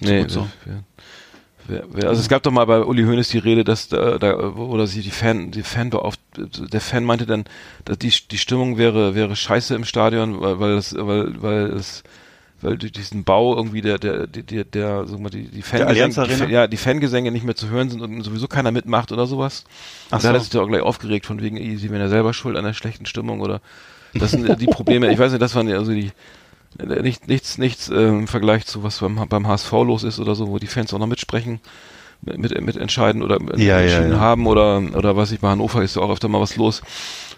Nee, so. Wer, wer, also es gab doch mal bei Uli Hoeneß die Rede, dass da, da oder sie die Fan, die Fan beauft, der Fan meinte dann, dass die die Stimmung wäre wäre scheiße im Stadion, weil weil es weil weil es weil durch diesen Bau irgendwie der der der der, der sag mal die die Fangesänge, die, ja die Fangesänge nicht mehr zu hören sind und sowieso keiner mitmacht oder sowas. Ach Und da hat er so. sich doch auch gleich aufgeregt von wegen, sie wären ja selber schuld an der schlechten Stimmung oder das sind die Probleme. Ich weiß nicht, das waren ja also die äh, nicht, nichts, nichts äh, im Vergleich zu was beim, beim HSV los ist oder so, wo die Fans auch noch mitsprechen, mit, mit, mit entscheiden oder Ja, ja, entschieden ja. haben oder oder was ich bei Hannover ist ja auch öfter mal was los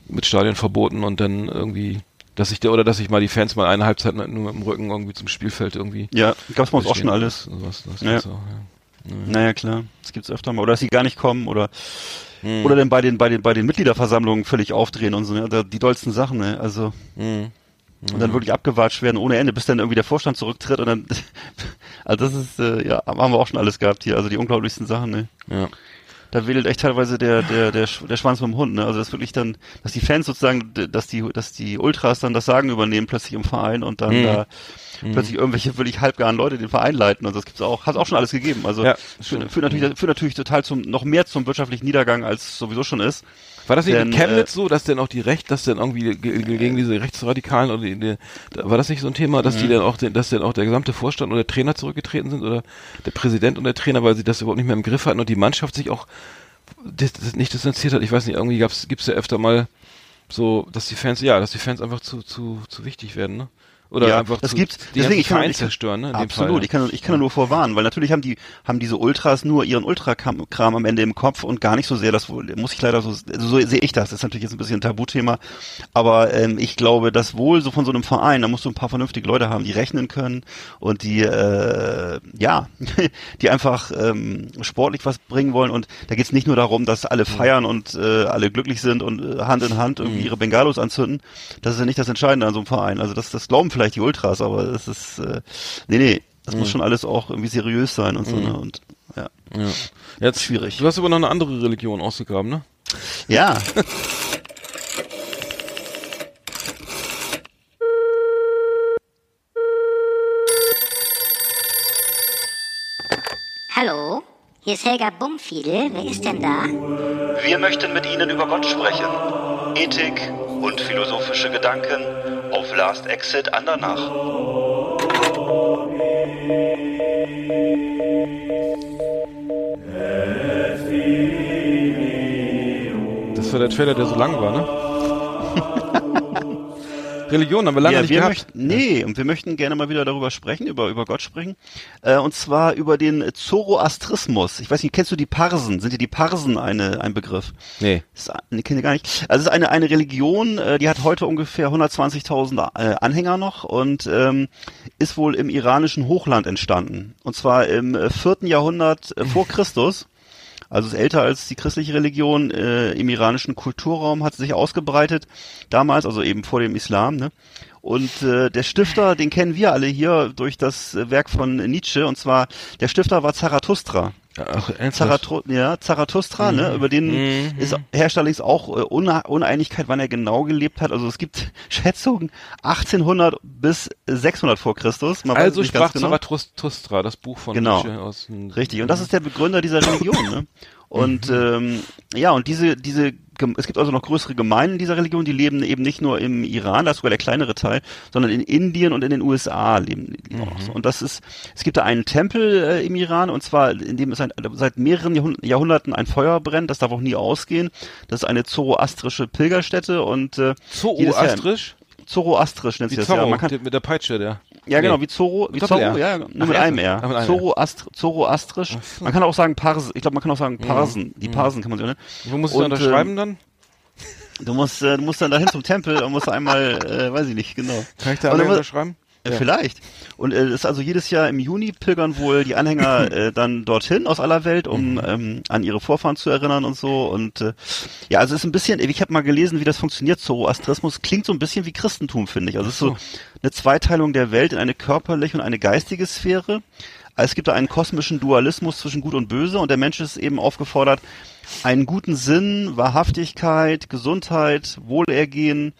mit Stadionverboten und dann irgendwie, dass ich der oder dass ich mal die Fans mal eine Halbzeit nur mit dem Rücken irgendwie zum Spielfeld irgendwie. Ja, gab's uns auch schon alles. lassen. Sowas, das Ja. auch, ja. Naja, klar. Das gibt's öfter mal. Oder dass sie gar nicht kommen oder Hm. oder dann bei den bei den bei den Mitgliederversammlungen völlig aufdrehen und so, ne? Da- Die dollsten Sachen, ne? Also Hm. Und dann wirklich abgewatscht werden ohne Ende, bis dann irgendwie der Vorstand zurücktritt und dann also das ist äh, ja, haben wir auch schon alles gehabt hier, also die unglaublichsten Sachen, ne? Ja. da wedelt echt teilweise der, der, der, der Schwanz mit dem Hund, ne? Also das wirklich dann, dass die Fans sozusagen, dass die, dass die Ultras dann das Sagen übernehmen plötzlich im Verein und dann Mhm. da plötzlich irgendwelche wirklich halbgaren Leute den Verein leiten und das gibt's auch, hat auch schon alles gegeben. Also Ja, führt, führt natürlich, führt natürlich total zum, noch mehr zum wirtschaftlichen Niedergang als sowieso schon ist. War das nicht Denn, in Chemnitz äh, so, dass denn auch die Recht, dass denn irgendwie ge- ge- gegen diese Rechtsradikalen oder die, die, war das nicht so ein Thema, dass Mhm. die dann auch, den- dass dann auch der gesamte Vorstand und der Trainer zurückgetreten sind oder der Präsident und der Trainer, weil sie das überhaupt nicht mehr im Griff hatten und die Mannschaft sich auch dis, dis, nicht distanziert hat. Ich weiß nicht, irgendwie gab's, gibt's ja öfter mal so, dass die Fans, ja, dass die Fans einfach zu, zu, zu wichtig werden, ne? Oder ja, einfach das zu, gibt's. die Deswegen, ich kann, kann, zerstören, ne? Absolut. Fall, Ich kann, ich kann nur vorwarnen, weil natürlich haben die, haben diese Ultras nur ihren Ultrakram Kram am Ende im Kopf und gar nicht so sehr das. Muss ich leider so, so sehe ich das. Das ist natürlich jetzt ein bisschen ein Tabuthema, aber ähm, ich glaube, das Wohl so von so einem Verein, da musst du ein paar vernünftige Leute haben, die rechnen können und die, äh, ja, die einfach ähm, sportlich was bringen wollen. Und da geht's nicht nur darum, dass alle feiern und äh, alle glücklich sind und äh, Hand in Hand irgendwie ihre Bengalos anzünden. Das ist ja nicht das Entscheidende an so einem Verein. Also das, das glauben vielleicht die Ultras, aber das ist, äh, nee, nee, das muss schon alles auch irgendwie seriös sein und so, ne? Und ja. Ja. Jetzt, Schwierig. Du hast aber noch eine andere Religion ausgegraben, ne? Ja, Hallo, hier ist Helga Bumfiedel. Wer ist denn da? Wir möchten mit Ihnen über Gott sprechen. Ethik und philosophische Gedanken auf Last Exit Andernach. Das war der Trailer, der so lang war, ne? Religion haben wir lange ja, nicht wir gehabt. möchten, nee, und wir möchten gerne mal wieder darüber sprechen, über, über Gott sprechen. Äh, und zwar über den Zoroastrismus. Ich weiß nicht, kennst du die Parsen? Sind dir die Parsen eine, ein Begriff? Nee. Ist, nee, kenne ich gar nicht. Also es ist eine, eine Religion, äh, die hat heute ungefähr 120.000 äh, Anhänger noch und ähm, ist wohl im iranischen Hochland entstanden. Und zwar im äh, vierten Jahrhundert vor Christus. Also ist älter als die christliche Religion äh, im iranischen Kulturraum hat sich ausgebreitet damals, also eben vor dem Islam. Ne? Und äh, der Stifter, den kennen wir alle hier durch das Werk von Nietzsche. Und zwar der Stifter war Zarathustra. Ach? Zaratru ja, Zarathustra, ne? Über den Mhm. ist herrscht allerdings auch äh, Une Uneinigkeit, wann er genau gelebt hat. Also es gibt Schätzungen 1800 bis 600 vor Christus. Man Also sprach genau. Zarathustra, das Buch von Genau. Nietzsche aus dem Richtig. Und das ist der Begründer dieser Religion, ne? Und ähm, ja, und diese, diese, es gibt also noch größere Gemeinden dieser Religion, die leben eben nicht nur im Iran, das ist sogar der kleinere Teil, sondern in Indien und in den USA leben die auch. so. Und das ist, es gibt da einen Tempel äh, im Iran, und zwar, in dem es ein, seit mehreren Jahrhund- Jahrhunderten ein Feuer brennt, das darf auch nie ausgehen. Das ist eine zoroastrische Pilgerstätte und äh, Zoroastrisch? Zoroastrisch nennt sich das ja. Zorro, Man kann, mit der Peitsche, der. ja, genau, Nee. wie Zoro, wie. Zoro, ja, nur Ach, mit ja, einem R. mit einem R. Zoroast, Zoroastrisch. Man kann auch sagen Parsen, ich glaube, man kann auch sagen Parsen. Die Parsen kann man sagen, ne? Wo musst du Und, unterschreiben ähm, dann? Du musst, äh, du musst dann dahin zum Tempel und musst einmal, äh, weiß ich nicht, genau. Kann ich da alle unterschreiben? äh, Vielleicht. Und äh, ist also jedes Jahr im Juni pilgern wohl die Anhänger äh, dann dorthin aus aller Welt, um ähm, an ihre Vorfahren zu erinnern und so. Und äh, ja, also es ist ein bisschen, ich habe mal gelesen, wie das funktioniert. Zoroastrismus klingt so ein bisschen wie Christentum, finde ich. Also es ist so eine Zweiteilung der Welt in eine körperliche und eine geistige Sphäre. Also Es gibt da einen kosmischen Dualismus zwischen Gut und Böse und der Mensch ist eben aufgefordert, einen guten Sinn, Wahrhaftigkeit, Gesundheit, Wohlergehen,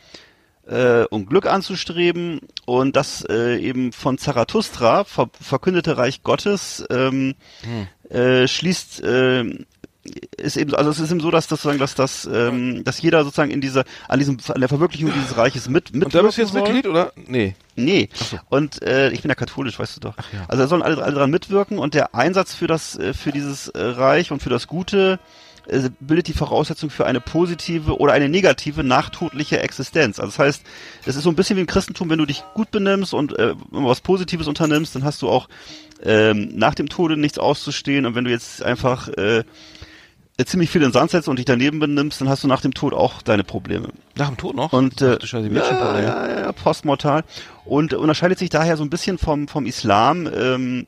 äh, und Glück anzustreben und das äh, eben von Zarathustra, ver verkündete Reich Gottes, ähm, äh, schließt äh, ist eben also es ist eben so, dass das sozusagen, dass das ähm, dass jeder sozusagen in dieser an diesem an der Verwirklichung dieses Reiches mit mit Und da bist du jetzt Mitglied, oder? Nee. Nee. Und äh, ich bin ja katholisch, weißt du doch. Also da sollen alle, alle dran mitwirken und der Einsatz für das äh, für dieses äh, Reich und für das Gute bildet die Voraussetzung für eine positive oder eine negative nachtodliche Existenz. Also das heißt, es ist so ein bisschen wie im Christentum, wenn du dich gut benimmst und äh, was Positives unternimmst, dann hast du auch ähm, nach dem Tode nichts auszustehen und wenn du jetzt einfach äh, ziemlich viel in den Sand setzt und dich daneben benimmst, dann hast du nach dem Tod auch deine Probleme. Nach dem Tod noch? Und äh, Ach Scheiße, ja, ja, ja, ja, postmortal. Und unterscheidet sich daher so ein bisschen vom, vom Islam, ähm,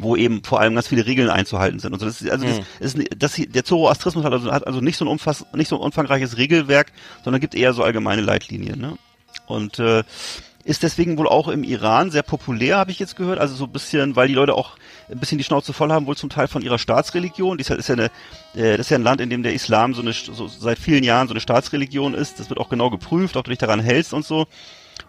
wo eben vor allem ganz viele Regeln einzuhalten sind. Und so, das ist, also Hm. das, ist, das, hier- der Zoroastrismus hat also, hat also nicht so ein umfass, nicht so ein umfangreiches Regelwerk, sondern gibt eher so allgemeine Leitlinien. Ne? Und äh, ist deswegen wohl auch im Iran sehr populär, habe ich jetzt gehört. Also so ein bisschen, weil die Leute auch ein bisschen die Schnauze voll haben, wohl zum Teil von ihrer Staatsreligion. Die ist, ja- ist ja eine, äh, das ist ja ein Land, in dem der Islam so eine so seit vielen Jahren so eine Staatsreligion ist. Das wird auch genau geprüft, ob du dich daran hältst und so.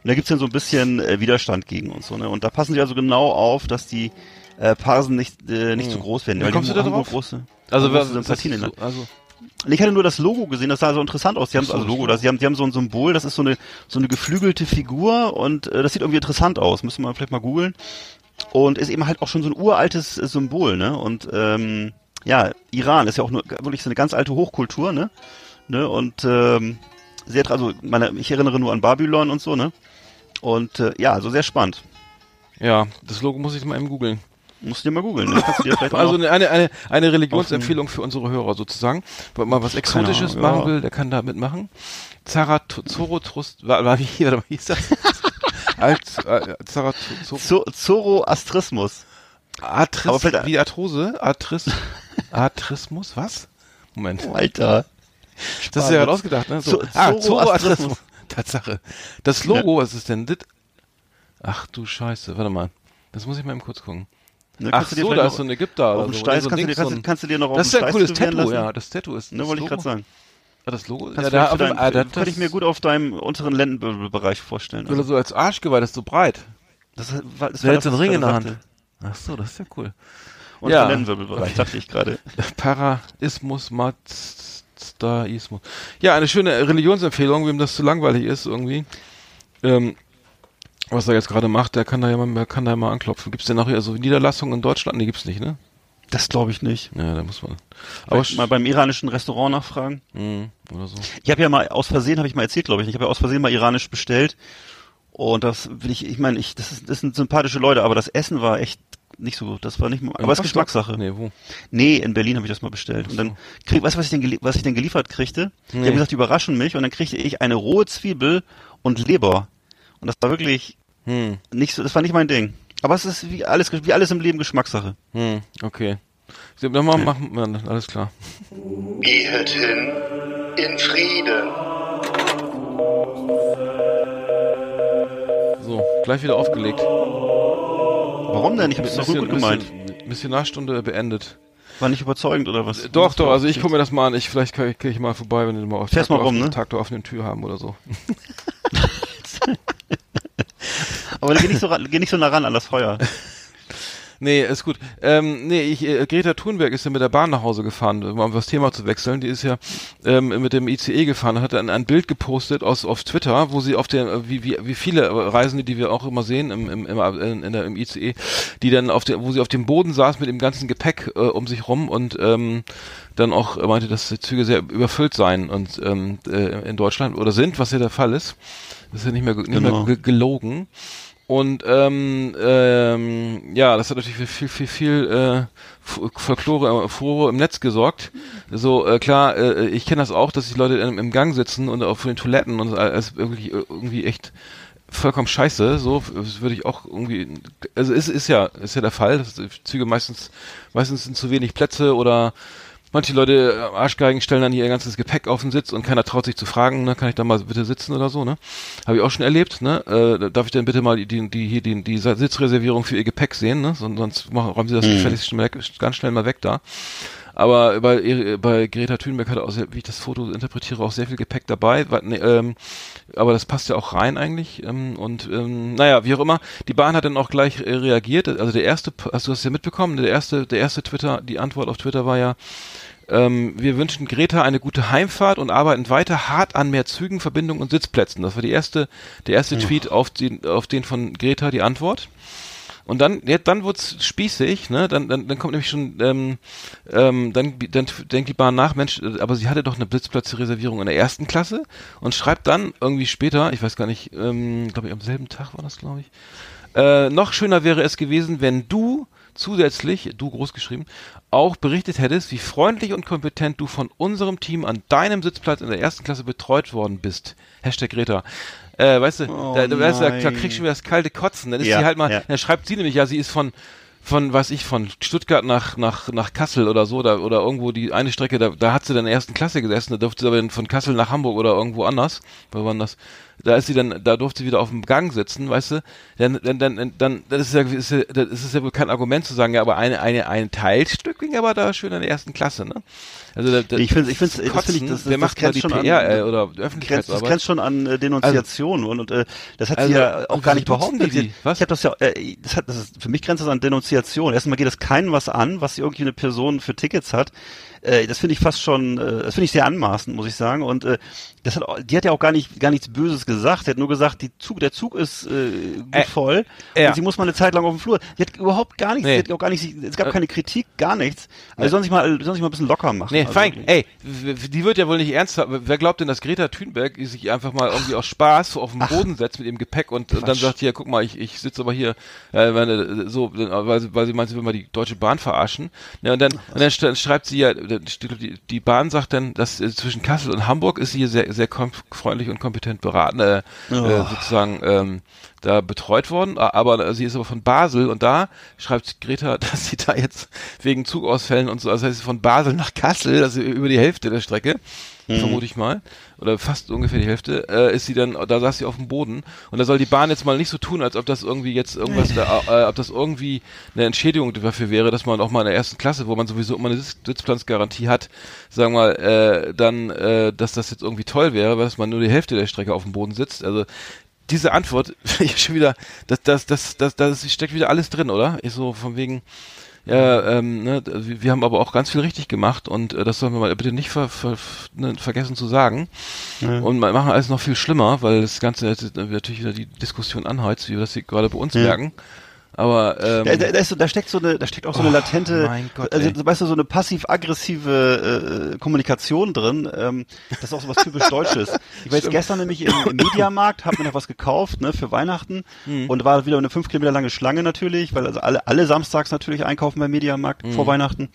Und da gibt's dann so ein bisschen äh, Widerstand gegen und so. Ne? Und da passen sie also genau auf, dass die äh, Parsen nicht äh, nicht zu groß werden. Wie weil die kommst du da drauf? Große, Also, was, große das Sympathien in so, also Ich hatte nur das Logo gesehen, das sah so interessant aus. Die haben so, also Logo, das, die haben, die haben so ein Symbol, das ist so eine so eine geflügelte Figur und äh, das sieht irgendwie interessant aus. Müssen wir vielleicht mal googeln. Und ist eben halt auch schon so ein uraltes äh, Symbol, ne? Und ähm, ja, Iran ist ja auch nur wirklich so eine ganz alte Hochkultur, ne? Ne? Und ähm, sehr, also meine, ich erinnere nur an Babylon und so, ne? Und äh, ja, also sehr spannend. ja, das Logo muss ich mal eben googeln. Musst du dir mal googeln. Ne? Also eine, eine, eine Religionsempfehlung für unsere Hörer sozusagen. Wer mal was Exotisches Keine Ahnung, machen ja. will, der kann da mitmachen. Zarathustrost, wie, warte mal, wie hieß das? Als, äh, Zoroastrismus. Vielleicht- wie Arthrose? Arthris, Arthrismus, was? Moment. Alter. Das ist ja gerade ausgedacht, ne? So. Ah, Zoroastrismus. Tatsache. Das Logo, was ist denn das? Ach du Scheiße, warte mal. Das muss ich mal eben kurz gucken. Ne, Ach so, da ist so ein Ägypter auf oder dem so. Steiß so ein kannst, du dir, kannst, so ein- kannst du dir noch auf Das ist ja ein cooles Tattoo, ja. Das Tattoo ist. Ne, wollte ich gerade sagen. Ah, das Logo? Kannst ja, da auf ah, das, könnte ich mir gut auf deinem unteren Lendenbereich vorstellen. oder Also, so als Arschgeweih, das ist so breit. das, war- das war so das, einen Ring in der Hand. Ach so, das ist ja cool. Unteren Ja. Lendenwirbelbereich, dachte ich gerade. Paraismus, Mazdaismus. Ja, eine schöne Religionsempfehlung, wem das zu langweilig ist irgendwie. Ähm, was er jetzt gerade macht, der kann da ja mal, kann da ja mal anklopfen. Gibt's denn noch hier so Niederlassungen in Deutschland? Nee, gibt's nicht, ne? Das glaube ich nicht. Ja, da muss man. Aber mal beim iranischen Restaurant nachfragen. mh, oder so. Ich habe ja mal aus Versehen, habe ich mal erzählt, glaube ich. Ich habe ja aus Versehen mal iranisch bestellt. Und das will ich, ich meine, ich, das, ist, das sind sympathische Leute, aber das Essen war echt nicht so gut. Das war nicht mal, aber es ist Geschmackssache. Nee, wo? Nee, in Berlin habe ich das mal bestellt. Und dann krieg, weißt du, was ich denn, gelie- was ich denn geliefert kriegte? Die Nee. haben gesagt, die überraschen mich und dann kriegte ich eine rohe Zwiebel und Leber. Und das war wirklich Hm, nicht so, das war nicht mein Ding. Aber es ist wie alles, wie alles im Leben Geschmackssache. hm, okay. Sie nochmal machen, ja, alles klar. Gehet hin in Frieden. So, gleich wieder aufgelegt. Warum denn? Ich habe es doch gut gemeint. Mission- Missionarstunde beendet. War nicht überzeugend oder was? Doch, doch, also ich gucke mir das mal an. Ich, vielleicht kann ich, mal vorbei, wenn du mal auf Fährst mal rum, auf, ne? Tag der offenen Tür haben oder so. Aber geh nicht so, ran- geh nicht so nah ran an das Feuer. Nee, ist gut. Ähm, nee, ich, äh, Greta Thunberg ist ja mit der Bahn nach Hause gefahren, um das Thema zu wechseln. Die ist ja ähm, mit dem ICE gefahren und hat ein, ein Bild gepostet aus auf Twitter, wo sie auf der, wie, wie, wie viele Reisende, die wir auch immer sehen im, im, im, in, der, im ICE, die dann auf der, wo sie auf dem Boden saß mit dem ganzen Gepäck äh, um sich rum und ähm, dann auch meinte, dass die Züge sehr überfüllt seien und ähm, äh, in Deutschland oder sind, was ja der Fall ist. Das ist ja nicht mehr, nicht Genau. mehr ge gelogen. Und ähm, ähm, ja, das hat natürlich für viel, viel, viel äh, Folklore, äh, Furore im Netz gesorgt. So, äh, klar, äh, ich kenne das auch, dass die Leute im, im Gang sitzen und auf den Toiletten und es ist wirklich äh, irgendwie echt vollkommen scheiße. So würde ich auch irgendwie, also ist, ist ja, ist ja der Fall. Züge meistens, meistens sind zu wenig Plätze oder Manche Leute, äh, Arschgeigen, stellen dann hier ihr ganzes Gepäck auf den Sitz und keiner traut sich zu fragen, ne, kann ich da mal bitte sitzen oder so, ne? Habe ich auch schon erlebt, ne? Äh, darf ich denn bitte mal die, die, hier die, die Sitzreservierung für ihr Gepäck sehen, ne? Sonst, sonst machen, räumen sie das gefälligst schnell, ganz schnell mal weg da. Aber bei, bei Greta Thunberg hat auch, sehr, wie ich das Foto interpretiere, auch sehr viel Gepäck dabei. Ne, ähm, aber das passt ja auch rein eigentlich. Ähm, und ähm, naja, wie auch immer, die Bahn hat dann auch gleich äh, reagiert. Also der erste, hast du das ja mitbekommen? Der erste, der erste Twitter, die Antwort auf Twitter war ja, wir wünschen Greta eine gute Heimfahrt und arbeiten weiter hart an mehr Zügen, Verbindungen und Sitzplätzen. Das war die erste, der erste Tweet auf den, auf den von Greta die Antwort. Und dann, ja, dann wird's spießig, ne? Dann, dann, dann kommt nämlich schon, ähm, ähm, dann, dann denkt die Bahn nach, Mensch, äh, aber sie hatte doch eine Blitzplatzreservierung in der ersten Klasse und schreibt dann irgendwie später, ich weiß gar nicht, ähm, glaube ich am selben Tag war das, glaube ich. Äh, noch schöner wäre es gewesen, wenn du zusätzlich, du groß geschrieben, auch berichtet hättest, wie freundlich und kompetent du von unserem Team an deinem Sitzplatz in der ersten Klasse betreut worden bist. Hashtag Greta. Äh, weißt du, Oh da, da, weißt du, da, da kriegst du wieder das kalte Kotzen. Dann ist Ja, sie halt mal, ja. dann schreibt sie nämlich, ja, sie ist von, von, weiß ich, von Stuttgart nach, nach, nach Kassel oder so, da, oder irgendwo die eine Strecke, da, da hat sie dann in der ersten Klasse gesessen, da durfte sie aber von Kassel nach Hamburg oder irgendwo anders, wo waren das, da ist sie dann, da durfte sie wieder auf dem Gang sitzen, weißt du, dann, dann, dann, dann, das ist ja, ist ja, das ist ja wohl kein Argument zu sagen, ja, aber eine, eine, ein Teilstück ging aber da schön in der ersten Klasse, ne? Also da, da, Ich finde, ich finde, das finde ich, das, das, macht das die schon PR an, äh, oder grenzt, das grenzt schon an äh, Denunziation und, und äh, das hat Also, sie ja auch gar nicht die behauptet. sie? Sie, Was? Ich habe das ja, äh, das hat, das ist, für mich grenzt das an Denunziation. Erstmal geht das keinem was an, was irgendwie eine Person für Tickets hat. Äh, das finde ich fast schon, äh, das finde ich sehr anmaßend, muss ich sagen. Und äh, das hat, die hat ja auch gar nicht, gar nichts Böses gesagt. Sie hat nur gesagt, die Zug, der Zug ist äh, gut Äh, voll ja. und sie muss mal eine Zeit lang auf dem Flur. Sie hat überhaupt gar nichts, Nee. sie hat auch gar nicht, es gab Äh, keine Kritik, gar nichts. Also sollen sich mal, sollen sich mal ein bisschen locker machen. Nee, also, fein. Ey, die wird ja wohl nicht ernst. Wer glaubt denn, dass Greta Thunberg sich einfach mal irgendwie aus Spaß so auf den Boden setzt mit ihrem Gepäck und, und dann sagt, hier, guck mal, ich, ich sitze aber hier, äh, meine, so, weil, sie- weil sie meint, sie will mal die Deutsche Bahn verarschen. Ja, und dann, und dann sch- schreibt sie ja, die, Bahn sagt dann, dass äh, zwischen Kassel und Hamburg ist sie hier sehr, sehr freundlich und kompetent beraten, äh, Oh. äh, sozusagen, ähm, da betreut worden, aber sie ist aber von Basel und da schreibt Greta, dass sie da jetzt wegen Zugausfällen und so, also heißt von Basel nach Kassel, also über die Hälfte der Strecke, vermute ich mal, oder fast ungefähr die Hälfte, äh, ist sie dann, da saß sie auf dem Boden und da soll die Bahn jetzt mal nicht so tun, als ob das irgendwie jetzt irgendwas, da, äh, ob das irgendwie eine Entschädigung dafür wäre, dass man auch mal in der ersten Klasse, wo man sowieso immer eine Sitz Sitzplatzgarantie hat, sagen wir mal, äh, dann, äh, dass das jetzt irgendwie toll wäre, weil dass man nur die Hälfte der Strecke auf dem Boden sitzt, also diese Antwort, ich schon wieder, das, das, das, das, das steckt wieder alles drin, oder? Ist so von wegen, ja, ähm, ne, wir haben aber auch ganz viel richtig gemacht und äh, das sollen wir mal bitte nicht ver, ver, ne, vergessen zu sagen. Und wir machen alles noch viel schlimmer, weil das Ganze jetzt natürlich wieder die Diskussion anheizt, wie wir das hier gerade bei uns Ja. merken. Aber ähm, Da, da, da, ist, so- da steckt so eine, da steckt auch so eine Oh, latente, Gott, also weißt du, so eine passiv-aggressive äh, Kommunikation drin. Ähm, das ist auch so was typisch Deutsches. Ich war jetzt gestern nämlich im, im Mediamarkt, habe mir noch was gekauft, ne, für Weihnachten Hm. und war wieder eine fünf Kilometer lange Schlange natürlich, weil also alle, alle samstags natürlich einkaufen beim Mediamarkt Hm. vor Weihnachten.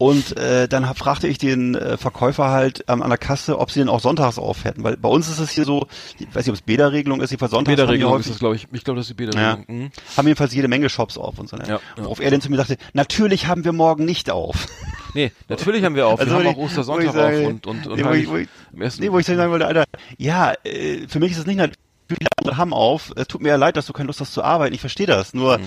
Und äh, dann fragte ich den äh, Verkäufer halt ähm, an der Kasse, ob sie den auch sonntags auf hätten. Weil bei uns ist es hier so, ich weiß nicht, ob es Bäderregelung ist, jedenfalls sonntags Bäderregelung ist häufig- das, glaube ich. Ich glaube, das ist die ja. Bäderregelung. Mhm. Haben jedenfalls jede Menge Shops auf und so. Ne? Ja, ja. Worauf er dann zu mir sagte, natürlich haben wir morgen nicht auf. Nee, natürlich haben wir auf. Also wir haben auch ich- wo Ostersonntag sage, auf und, und, und nee, wo ich- wo ich- Nee, wo ich sagen wollte, Alter, ja, äh, für mich ist es nicht natürlich, viele andere haben auf. Es tut mir ja leid, dass du keine Lust hast zu arbeiten. Ich verstehe das. Nur, Mhm.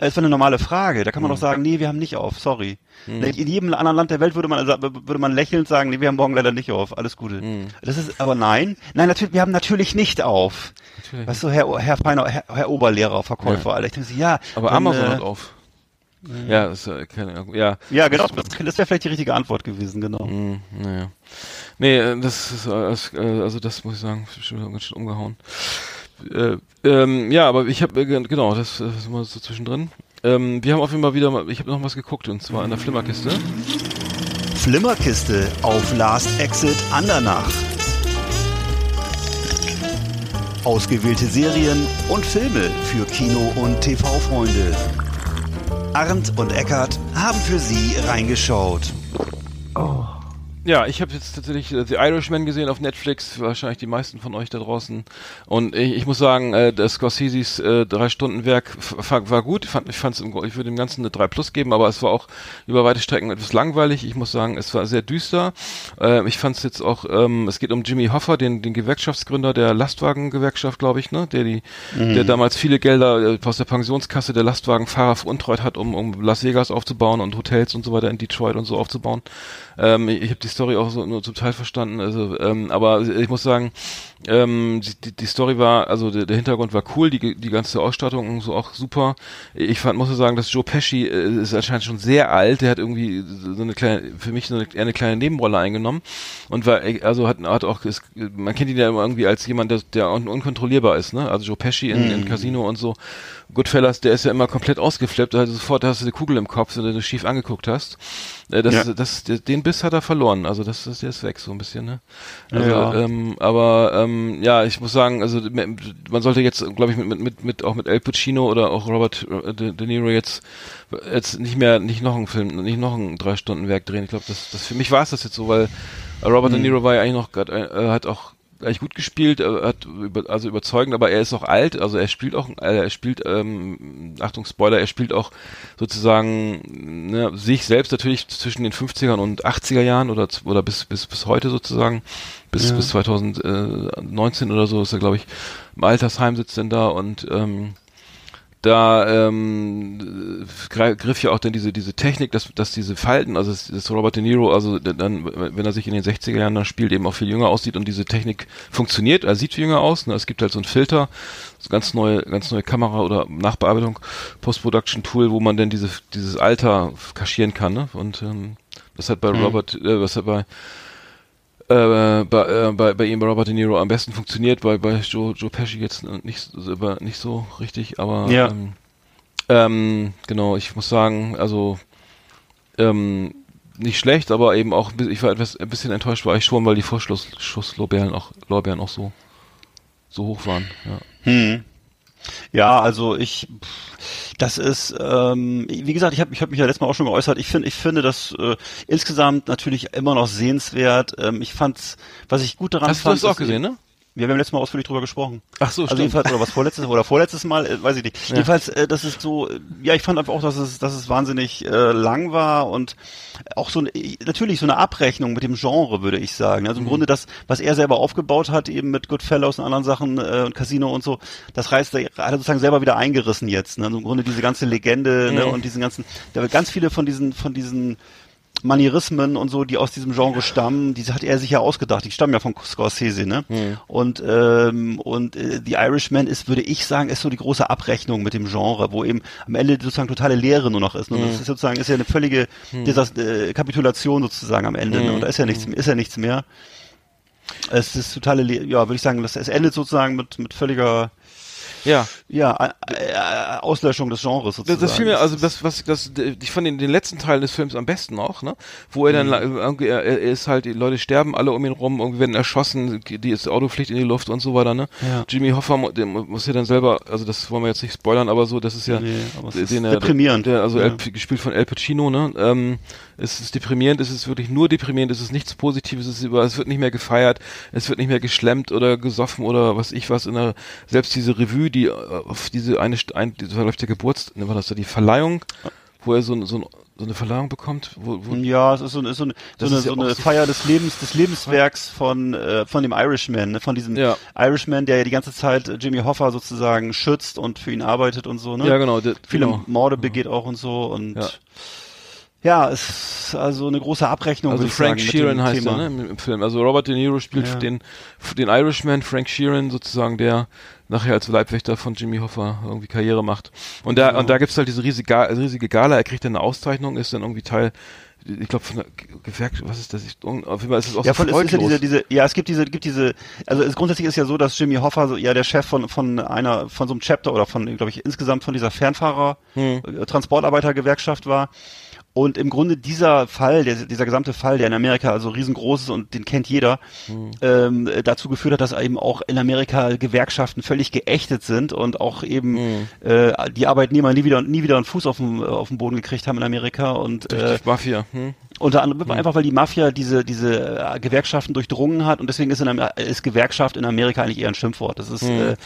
Es war eine normale Frage. Da kann man doch sagen, nee, wir haben nicht auf. Sorry. Mhm. In jedem anderen Land der Welt würde man, also, würde man lächelnd sagen, nee, wir haben morgen leider nicht auf. Alles Gute. Mhm. Das ist, aber nein. Nein, natürlich, wir haben natürlich nicht auf. Natürlich Weißt du, Herr, Herr Feiner, Herr, Herr Oberlehrer, Verkäufer, Ja. Alter. Ich denke so, ja. Aber dann, Amazon äh, hat auf. Ja, ist ja keine. Ja, Ja, genau. Das, das wäre vielleicht die richtige Antwort gewesen, genau. Hm, naja. Nee, äh, das ist, äh, das, äh, also das muss ich sagen, schon ganz schön umgehauen. Äh, ähm, ja, aber ich habe, äh, gen- genau, das, das ist mal so zwischendrin. Ähm, wir haben auf jeden Fall wieder mal, ich habe noch was geguckt und zwar in der Flimmerkiste. Flimmerkiste auf Last Exit Andernach. Ausgewählte Serien und Filme für Kino- und TV-Freunde. Arndt und Eckart haben für Sie reingeschaut. Ja, ich habe jetzt tatsächlich äh, The Irishman gesehen auf Netflix, wahrscheinlich die meisten von euch da draußen. Und ich, ich muss sagen, äh, das Scorseses äh, drei Stunden Werk war, gut. Ich fand, ich fand's, im, ich würde dem Ganzen eine 3 Plus geben, aber es war auch über weite Strecken etwas langweilig. Ich muss sagen, es war sehr düster. Äh, ich fand es jetzt auch, ähm, es geht um Jimmy Hoffa, den, den Gewerkschaftsgründer der Lastwagengewerkschaft, glaube ich, ne, der die, der damals viele Gelder äh, aus der Pensionskasse der Lastwagenfahrer veruntreut hat, um, um Las Vegas aufzubauen und Hotels und so weiter in Detroit und so aufzubauen. Ähm, ich habe die Story auch so nur zum Teil verstanden, also ähm, aber ich muss sagen, ähm, die, die Story war, also der, der Hintergrund war cool, die, die ganze Ausstattung und so auch super. Ich fand, muss sagen, dass Joe Pesci äh, ist anscheinend schon sehr alt, der hat irgendwie so eine kleine, für mich so eine, eine kleine Nebenrolle eingenommen und war, äh, also hat, hat auch, ist, man kennt ihn ja immer irgendwie als jemand, der, der un unkontrollierbar ist, ne? Also Joe Pesci in, in Casino und so. Goodfellas, der ist ja immer komplett ausgeflippt, also sofort hast du eine Kugel im Kopf, wenn du das schief angeguckt hast. Äh, Das, Ja. das, den Biss hat er verloren, also das, das der ist weg so ein bisschen, ne? Also, Ja. ähm, aber ähm, ja, ich muss sagen, also man sollte jetzt, glaube ich, mit, mit, mit, auch mit El Pacino oder auch Robert äh, De, De Niro jetzt jetzt nicht mehr, nicht noch einen Film, nicht noch ein drei Stunden Werk drehen. Ich glaube, das, das für mich war es das jetzt so, weil Robert De Niro war ja eigentlich noch grad, äh, hat auch eigentlich gut gespielt, äh, hat über, also überzeugend, aber er ist auch alt, also er spielt auch, äh, er spielt, ähm, Achtung Spoiler, er spielt auch sozusagen ne, sich selbst natürlich zwischen den 50ern und 80er Jahren oder oder bis bis bis heute sozusagen bis Ja. bis 2019 oder so ist er glaube ich im Altersheim sitzt denn da und ähm, da ähm, griff ja auch dann diese diese Technik, dass dass diese Falten, also das, Robert De Niro, also dann wenn er sich in den 60er Jahren dann spielt, eben auch viel jünger aussieht und diese Technik funktioniert, er sieht viel jünger aus. Ne? Es gibt halt so einen Filter, so ganz neue ganz neue Kamera oder Nachbearbeitung, Post-Production Tool, wo man dann diese dieses Alter kaschieren kann. Ne? Und ähm, das hat bei Mhm. Robert, äh, was hat bei äh, bei, äh, bei, bei ihm bei Robert De Niro am besten funktioniert, bei, bei Joe, Joe Pesci jetzt nicht, nicht so richtig, aber Ja. ähm, ähm, genau, ich muss sagen, also ähm, nicht schlecht, aber eben auch, ich war etwas ein bisschen enttäuscht, war ich schon, weil die Vorschusslorbeeren auch, Lorbeeren auch so so hoch waren. Ja. Hm. Ja, also ich, pff, das ist, ähm, wie gesagt, ich habe ich hab mich ja letztes Mal auch schon geäußert. Ich finde, ich finde das äh, insgesamt natürlich immer noch sehenswert. Ähm, ich fand's, was ich gut daran Hast du fand. das auch gesehen, ne? Ja, wir haben letztes Mal ausführlich drüber gesprochen. Ach so, Also stimmt. jedenfalls, oder was vorletztes oder vorletztes Mal, äh, weiß ich nicht. Jedenfalls, äh, das ist so, äh, ja, ich fand einfach auch, dass es, dass es wahnsinnig äh, lang war und auch so eine, natürlich so eine Abrechnung mit dem Genre, würde ich sagen. Mhm. Also im Grunde das, was er selber aufgebaut hat, eben mit Goodfellas und anderen Sachen äh, und Casino und so, das reißt er, hat er sozusagen selber wieder eingerissen jetzt. Ne? Also im Grunde diese ganze Legende ne? Mhm. und diesen ganzen, da ganz viele von diesen, von diesen Manierismen und so, die aus diesem Genre stammen, die hat er sich ja ausgedacht. Die stammen ja von Scorsese, ne? Und ähm, und äh, The Irishman ist, würde ich sagen, ist so die große Abrechnung mit dem Genre, wo eben am Ende sozusagen totale Leere nur noch ist. Ne? Das ist sozusagen ist ja eine völlige Desas- äh, Kapitulation sozusagen am Ende. Ne? Und da ist ja nichts, ist ja nichts mehr. Es ist totale, Le ja, würde ich sagen, das, es endet sozusagen mit mit völliger Ja. Ja äh, Auslöschung des Genres sozusagen. Das, das fiel mir, also das, was, das, ich fand den, den letzten Teil des Films am besten auch, ne? Wo er dann, Mhm. irgendwie, er, er ist halt, die Leute sterben alle um ihn rum, irgendwie werden erschossen, die ist Auto fliegt in die Luft und so weiter, ne? Ja. Jimmy Hoffa, muss ja dann selber, also das wollen wir jetzt nicht spoilern, aber so, das ist ja, Nee, den ist er- deprimierend. Der, also Ja. El, gespielt von El Pacino, ne? Ähm, es ist deprimierend, es ist wirklich nur deprimierend, es ist nichts Positives, es ist über, es wird nicht mehr gefeiert, es wird nicht mehr geschlemmt oder gesoffen oder was ich was in der, selbst diese Revue, die äh, auf diese eine, ein, die verläuft der Geburt, ne, war das da die Verleihung, wo er so, ein- so, ein- so eine Verleihung bekommt, wo, wo Ja, es ist so, eine- ist so eine, so eine, so auch eine so- Feier des Lebens, des Lebenswerks von, äh, von dem Irishman, ne? von diesem Ja. Irishman, der ja die ganze Zeit äh, Jimmy Hoffa sozusagen schützt und für ihn arbeitet und so, ne? Ja, genau, der- Viele genau. Morde begeht auch und so und Ja. Ja, es ist also eine große Abrechnung, Also Frank Sheeran heißt Thema. er, ne, im, Film. Also Robert De Niro spielt Ja. den, den Irishman, Frank Sheeran sozusagen, der nachher als Leibwächter von Jimmy Hoffa irgendwie Karriere macht. Und da, Genau. und da gibt's halt diese riesige, riesige Gala, er kriegt dann eine Auszeichnung, ist dann irgendwie Teil, ich glaube von der Ge- Gewerkschaft, was ist das? Ich, auf jeden Fall ist es auch Ja, so es ist ja diese, diese, ja, es gibt diese, gibt diese, also es, grundsätzlich ist ja so, dass Jimmy Hoffa so, ja der Chef von, von einer, von so einem Chapter oder von, glaube ich, insgesamt von dieser Fernfahrer, Hm. äh, Transportarbeitergewerkschaft war. Und im Grunde dieser Fall, der, dieser gesamte Fall, der in Amerika also riesengroß ist und den kennt jeder, Hm. ähm, dazu geführt hat, dass eben auch in Amerika Gewerkschaften völlig geächtet sind und auch eben Hm. äh, die Arbeitnehmer nie wieder nie wieder einen Fuß auf den, auf den Boden gekriegt haben in Amerika und äh, Mafia. Hm? Unter anderem einfach, weil die Mafia diese, diese äh, Gewerkschaften durchdrungen hat und deswegen ist, in, Amer- ist Gewerkschaft in Amerika eigentlich eher ein Schimpfwort. Das ist, äh,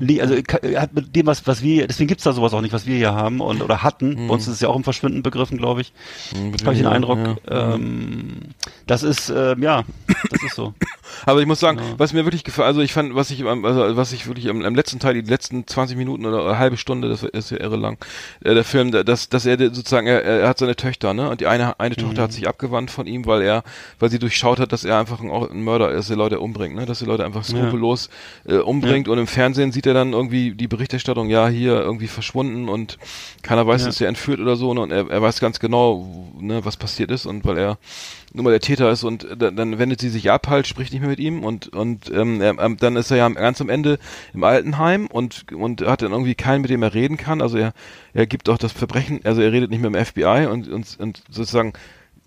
li- also ka- hat mit dem, was, was wir, deswegen gibt's da sowas auch nicht, was wir hier haben und oder hatten. Bei uns ist es ja auch im Verschwinden begriffen, glaube ich. Habe ich den Eindruck. Ja. Ähm, das ist, ähm, ja, das ist so. Aber ich muss sagen, Genau. was mir wirklich gefällt, also ich fand, was ich, also was ich wirklich am, am letzten Teil, die letzten 20 Minuten oder eine halbe Stunde, das ist ja irre lang, äh, der Film, dass, dass er sozusagen, er, er hat seine Töchter, ne, und die eine, eine Tochter Mhm. hat sich abgewandt von ihm, weil er, weil sie durchschaut hat, dass er einfach ein, ein Mörder ist, der Leute umbringt, ne, dass er Leute einfach skrupellos äh, umbringt und im Fernsehen sieht er dann irgendwie die Berichterstattung, ja, hier irgendwie verschwunden und keiner weiß, Ja. dass er entführt oder so, ne, und er, er weiß ganz genau, ne, was passiert ist und weil er nur mal der Täter ist und dann, dann wendet sie sich ab halt, spricht nicht mehr mit ihm und und ähm, er, ähm, dann ist er ja ganz am Ende im Altenheim und und hat dann irgendwie keinen, mit dem er reden kann. Also er er gibt auch das Verbrechen, also er redet nicht mehr im FBI und und, und sozusagen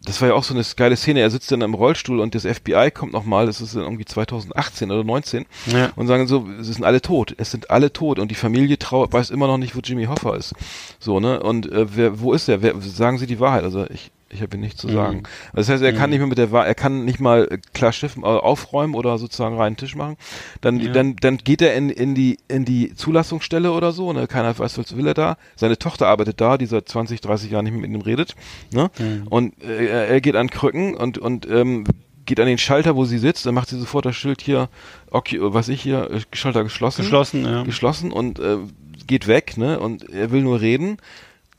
das war ja auch so eine geile Szene. Er sitzt dann im Rollstuhl und das FBI kommt nochmal, das ist dann irgendwie 2018 oder 19 Ja. und sagen so, es sind alle tot, es sind alle tot und die Familie trauert, weiß immer noch nicht, wo Jimmy Hoffa ist. So, ne? Und äh, wer, wo ist er? Wer, sagen Sie die Wahrheit? Also ich, Ich habe hier nichts zu sagen. Das heißt, er kann nicht mehr mit der Wahl, er kann nicht mal äh, klar Schiff äh, aufräumen oder sozusagen reinen Tisch machen. Dann, dann, dann geht er in, in die, in die Zulassungsstelle oder so, ne? Keiner weiß, was will er da. Seine Tochter arbeitet da, die seit 20, 30 Jahren nicht mehr mit ihm redet, ne? Und äh, er- er geht an Krücken und, und, ähm, geht an den Schalter, wo sie sitzt, dann macht sie sofort das Schild hier, okay, was ich hier, äh, Schalter geschlossen. Geschlossen, ja. Geschlossen und äh, geht weg, ne? Und er will nur reden,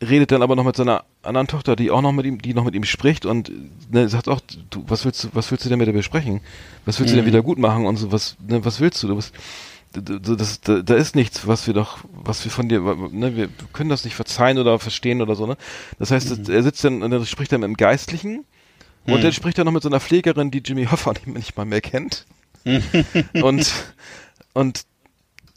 redet dann aber noch mit seiner anderen Tochter, die auch noch mit ihm, die noch mit ihm spricht und ne, sagt auch, du, was willst du, was willst du denn mit der besprechen? Was willst du denn wieder gut machen und so, was, ne, was willst du? Du bist, du- das, da, da ist nichts, was wir doch, was wir von dir, ne, wir können das nicht verzeihen oder verstehen oder so, ne? Das heißt, Mhm. er sitzt dann und dann spricht er mit dem Geistlichen und dann spricht er noch mit so einer Pflegerin, die Jimmy Hoffa nicht, nicht mal mehr kennt. und, und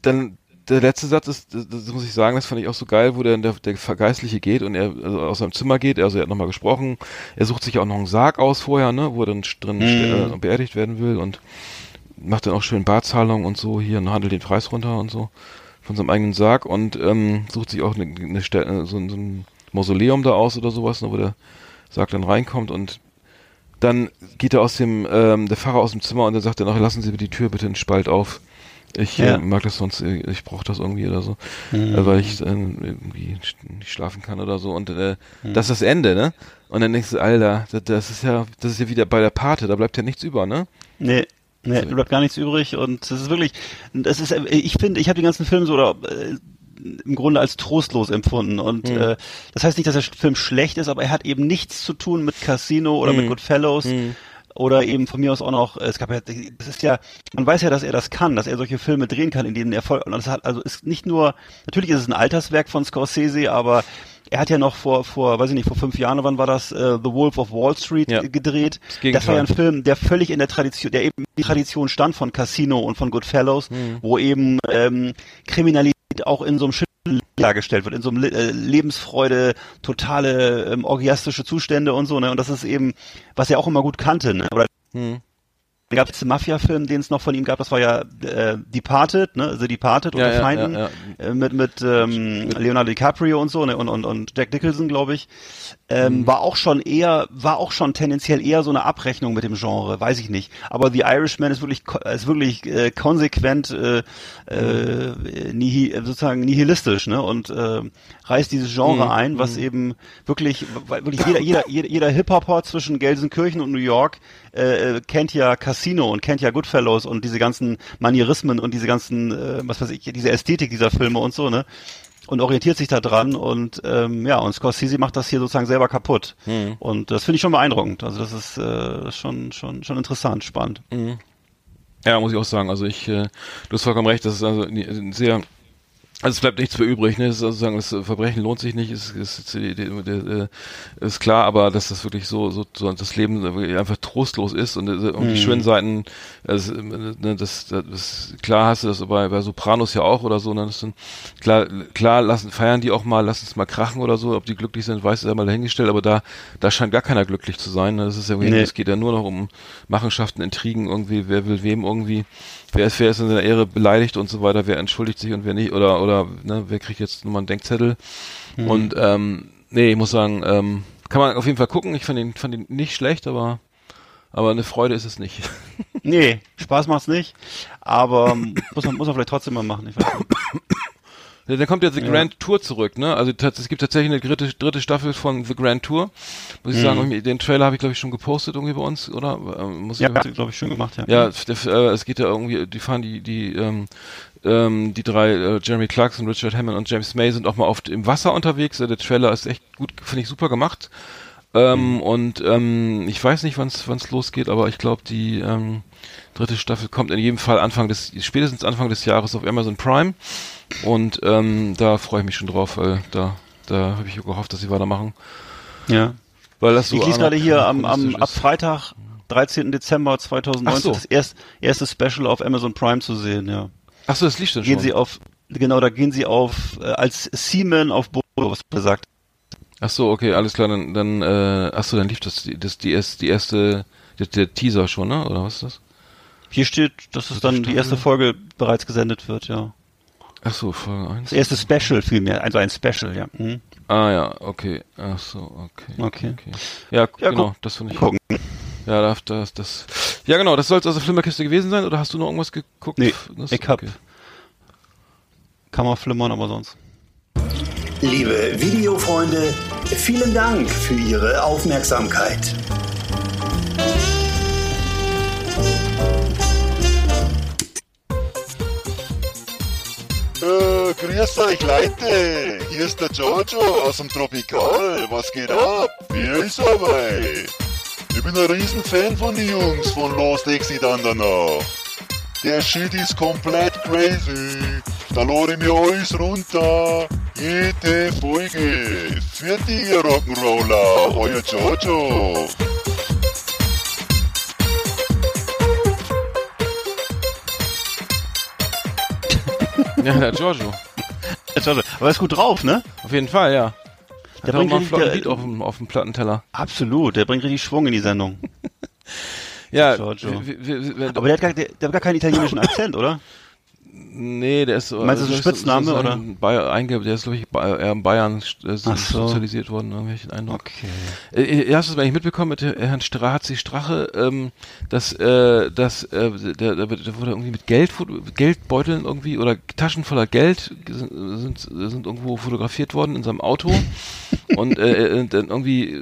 dann der letzte Satz ist, das, muss ich sagen, das fand ich auch so geil, wo der, der, der Geistliche geht und er also aus seinem Zimmer geht, also er hat nochmal gesprochen, er sucht sich auch noch einen Sarg aus vorher, ne, wo er dann drin äh, beerdigt werden will und macht dann auch schön Barzahlung und so hier und handelt den Preis runter und so von seinem eigenen Sarg und ähm, sucht sich auch eine, eine Stelle, so, ein- so ein Mausoleum da aus oder sowas, ne, wo der Sarg dann reinkommt und dann geht er aus dem, ähm, der Pfarrer aus dem Zimmer und dann sagt er noch, lassen Sie die Tür bitte in Spalt auf. Ich Ja. äh, mag das sonst, äh, ich brauche das irgendwie oder so, äh, weil ich äh, irgendwie nicht schlafen kann oder so. Und äh, das ist das Ende, ne? Und dann denkst du, Alter, das, das ist ja, das ist ja wieder bei der Pate, da bleibt ja nichts über, ne? Nee. Nee, So. bleibt gar nichts übrig und das ist wirklich, das ist, ich finde, ich habe den ganzen Film so oder im Grunde als trostlos empfunden und Hm. äh, das heißt nicht, dass der Film schlecht ist, aber er hat eben nichts zu tun mit Casino oder Hm. mit Goodfellows oder eben von mir aus auch noch, es gab ja, es ist ja, man weiß ja, dass er das kann, dass er solche Filme drehen kann, in denen er voll, und das hat, also ist nicht nur, natürlich ist es ein Alterswerk von Scorsese, aber er hat ja noch vor, vor, weiß ich nicht, vor fünf Jahren, wann war das, äh, The Wolf of Wall Street Ja. äh, gedreht. Das Das, war ja ein. Film, der völlig in der Tradition, der eben in die Tradition stand von Casino und von Goodfellows, Hm. wo eben ähm, Kriminalität auch in so einem Schüttel dargestellt wird, in so einem Le äh, Lebensfreude, totale ähm, orgiastische Zustände und so, ne? Und das ist eben, was er auch immer gut kannte, ne? Oder Hm. Da gab es einen Mafia-Film, den es noch von ihm gab, das war ja äh, Departed, ne? The Departed Ja, unter ja, Feinden, ja, Äh, mit mit ähm, Leonardo DiCaprio und so, ne? Und und und Jack Nicholson, glaube ich. Ähm, Mhm. War auch schon eher, war auch schon tendenziell eher so eine Abrechnung mit dem Genre, weiß ich nicht. Aber The Irishman ist wirklich ist wirklich äh, konsequent äh, äh, nihi, sozusagen nihilistisch, ne? Und äh, reißt dieses Genre Mhm. ein, was eben wirklich, wirklich jeder jeder jeder, jeder Hip-Hopper zwischen Gelsenkirchen und New York äh, äh, kennt ja Casino und kennt ja Goodfellows und diese ganzen Manierismen und diese ganzen, äh, was weiß ich, diese Ästhetik dieser Filme und so, ne? Und orientiert sich da dran und ähm, ja, und Scorsese macht das hier sozusagen selber kaputt. Und das finde ich schon beeindruckend. Also das ist äh, schon, schon, schon interessant, spannend. Ja, muss ich auch sagen. Also ich, äh, du hast vollkommen recht, das ist also ein sehr, also es bleibt nichts mehr übrig, ne? Das ist also sagen, das Verbrechen lohnt sich nicht, ist, ist, ist, die- ist klar, aber dass das wirklich so, so, so das Leben einfach trostlos ist und, äh, und die schönen Seiten, also, ne, das, das, das, klar hast du das bei, bei Sopranos ja auch oder so, ne? Das sind, klar, klar lassen, feiern die auch mal, lassen es mal krachen oder so, ob die glücklich sind, weiß ist ja mal dahingestellt, aber da, da scheint gar keiner glücklich zu sein, ne? Das ist ja Nee. es geht ja nur noch um Machenschaften, Intrigen irgendwie, wer will wem irgendwie, wer ist, wer ist in seiner Ehre beleidigt und so weiter, wer entschuldigt sich und wer nicht, oder, oder, ne, wer kriegt jetzt nochmal einen Denkzettel. Und, ähm, nee, ich muss sagen, ähm, kann man auf jeden Fall gucken. Ich fand ihn, fand ihn nicht schlecht, aber, aber eine Freude ist es nicht. Nee, Spaß macht's nicht, aber ähm, muss man, muss man vielleicht trotzdem mal machen. Ich weiß nicht. Ja, Dann kommt ja The Grand Tour zurück, ne? Also es gibt tatsächlich eine dritte, dritte Staffel von The Grand Tour. Muss ich sagen, irgendwie, den Trailer habe ich glaube ich schon gepostet irgendwie bei uns, oder? Ähm, Muss ich Ja, glaube ich, schön gemacht, ja. Ja, f- äh, es geht ja irgendwie, die fahren die, die, ähm, ähm, die drei, äh, Jeremy Clarkson, Richard Hammond und James May sind auch mal oft im Wasser unterwegs. Äh, der Trailer ist echt gut, finde ich super gemacht. Ähm, Und ähm, ich weiß nicht, wann es losgeht, aber ich glaube, die ähm, dritte Staffel kommt in jedem Fall Anfang des, spätestens Anfang des Jahres auf Amazon Prime. Und ähm, da freue ich mich schon drauf, weil da, da habe ich gehofft, dass sie weitermachen. ja. Weil das so Ich lese gerade hier am, am ab. Freitag, 13. Dezember 2019, Ach so. das erst, erste Special auf Amazon Prime zu sehen, ja. Ach so, das liegt schon. Gehen schon. Sie auf, genau, da gehen Sie auf, äh, als Seaman auf Boot, was gesagt. Ach so, okay, alles klar, dann, dann äh, ach so, dann lief das, die- das die, erst, die erste, der, der Teaser schon, ne? Oder was ist das? Hier steht, dass es dann die erste Folge bereits gesendet wird, ja. Ach so, Folge 1. Das erste Special vielmehr, also ein Special, ja. Mhm. Ah ja, okay. Ach so, okay. Okay. Ja, Ja, genau, guck- das finde ich. Gucken. Ja, das, das, das. Ja, genau, das soll es also Flimmerkiste gewesen sein oder hast du noch irgendwas geguckt? Nee, Das- ich hab- okay. Kann man flimmern, aber sonst. Liebe Videofreunde, vielen Dank für Ihre Aufmerksamkeit. Äh, grüß euch Leute, hier ist der Jojo aus dem Tropikal. Was geht ab? Wie ist dabei? Ich bin ein Riesenfan von den Jungs von Los Dixie dann danach. Der Shit ist komplett crazy. Da lade ich mir alles runter. Jede Folge. Für die Rock'n'Roller, euer Jojo. Ja, der Giorgio. Jetzt warte, Aber er ist gut drauf, ne? Auf jeden Fall, ja. Der Hat auch bringt mal einen richtig- flotten der- Beat auf dem, auf dem Plattenteller. Absolut, der bringt richtig Schwung in die Sendung. Ja, Giorgio. Aber der hat gar, der, der hat gar keinen italienischen Akzent, oder? Nee, der ist so. Meinst du, das ist ein Spitzname, sagen, oder? Bayer, einge, der ist, glaube ich, eher in Bayern äh, so so. sozialisiert worden, hab ich den Eindruck. Okay. Äh, Ihr hast es eigentlich mitbekommen mit äh, Herrn Strazi Strache, ähm, dass, äh, dass äh, der, der, der wurde irgendwie mit Geld, Geldbeuteln irgendwie oder Taschen voller Geld sind, sind irgendwo fotografiert worden in seinem Auto und äh, äh, irgendwie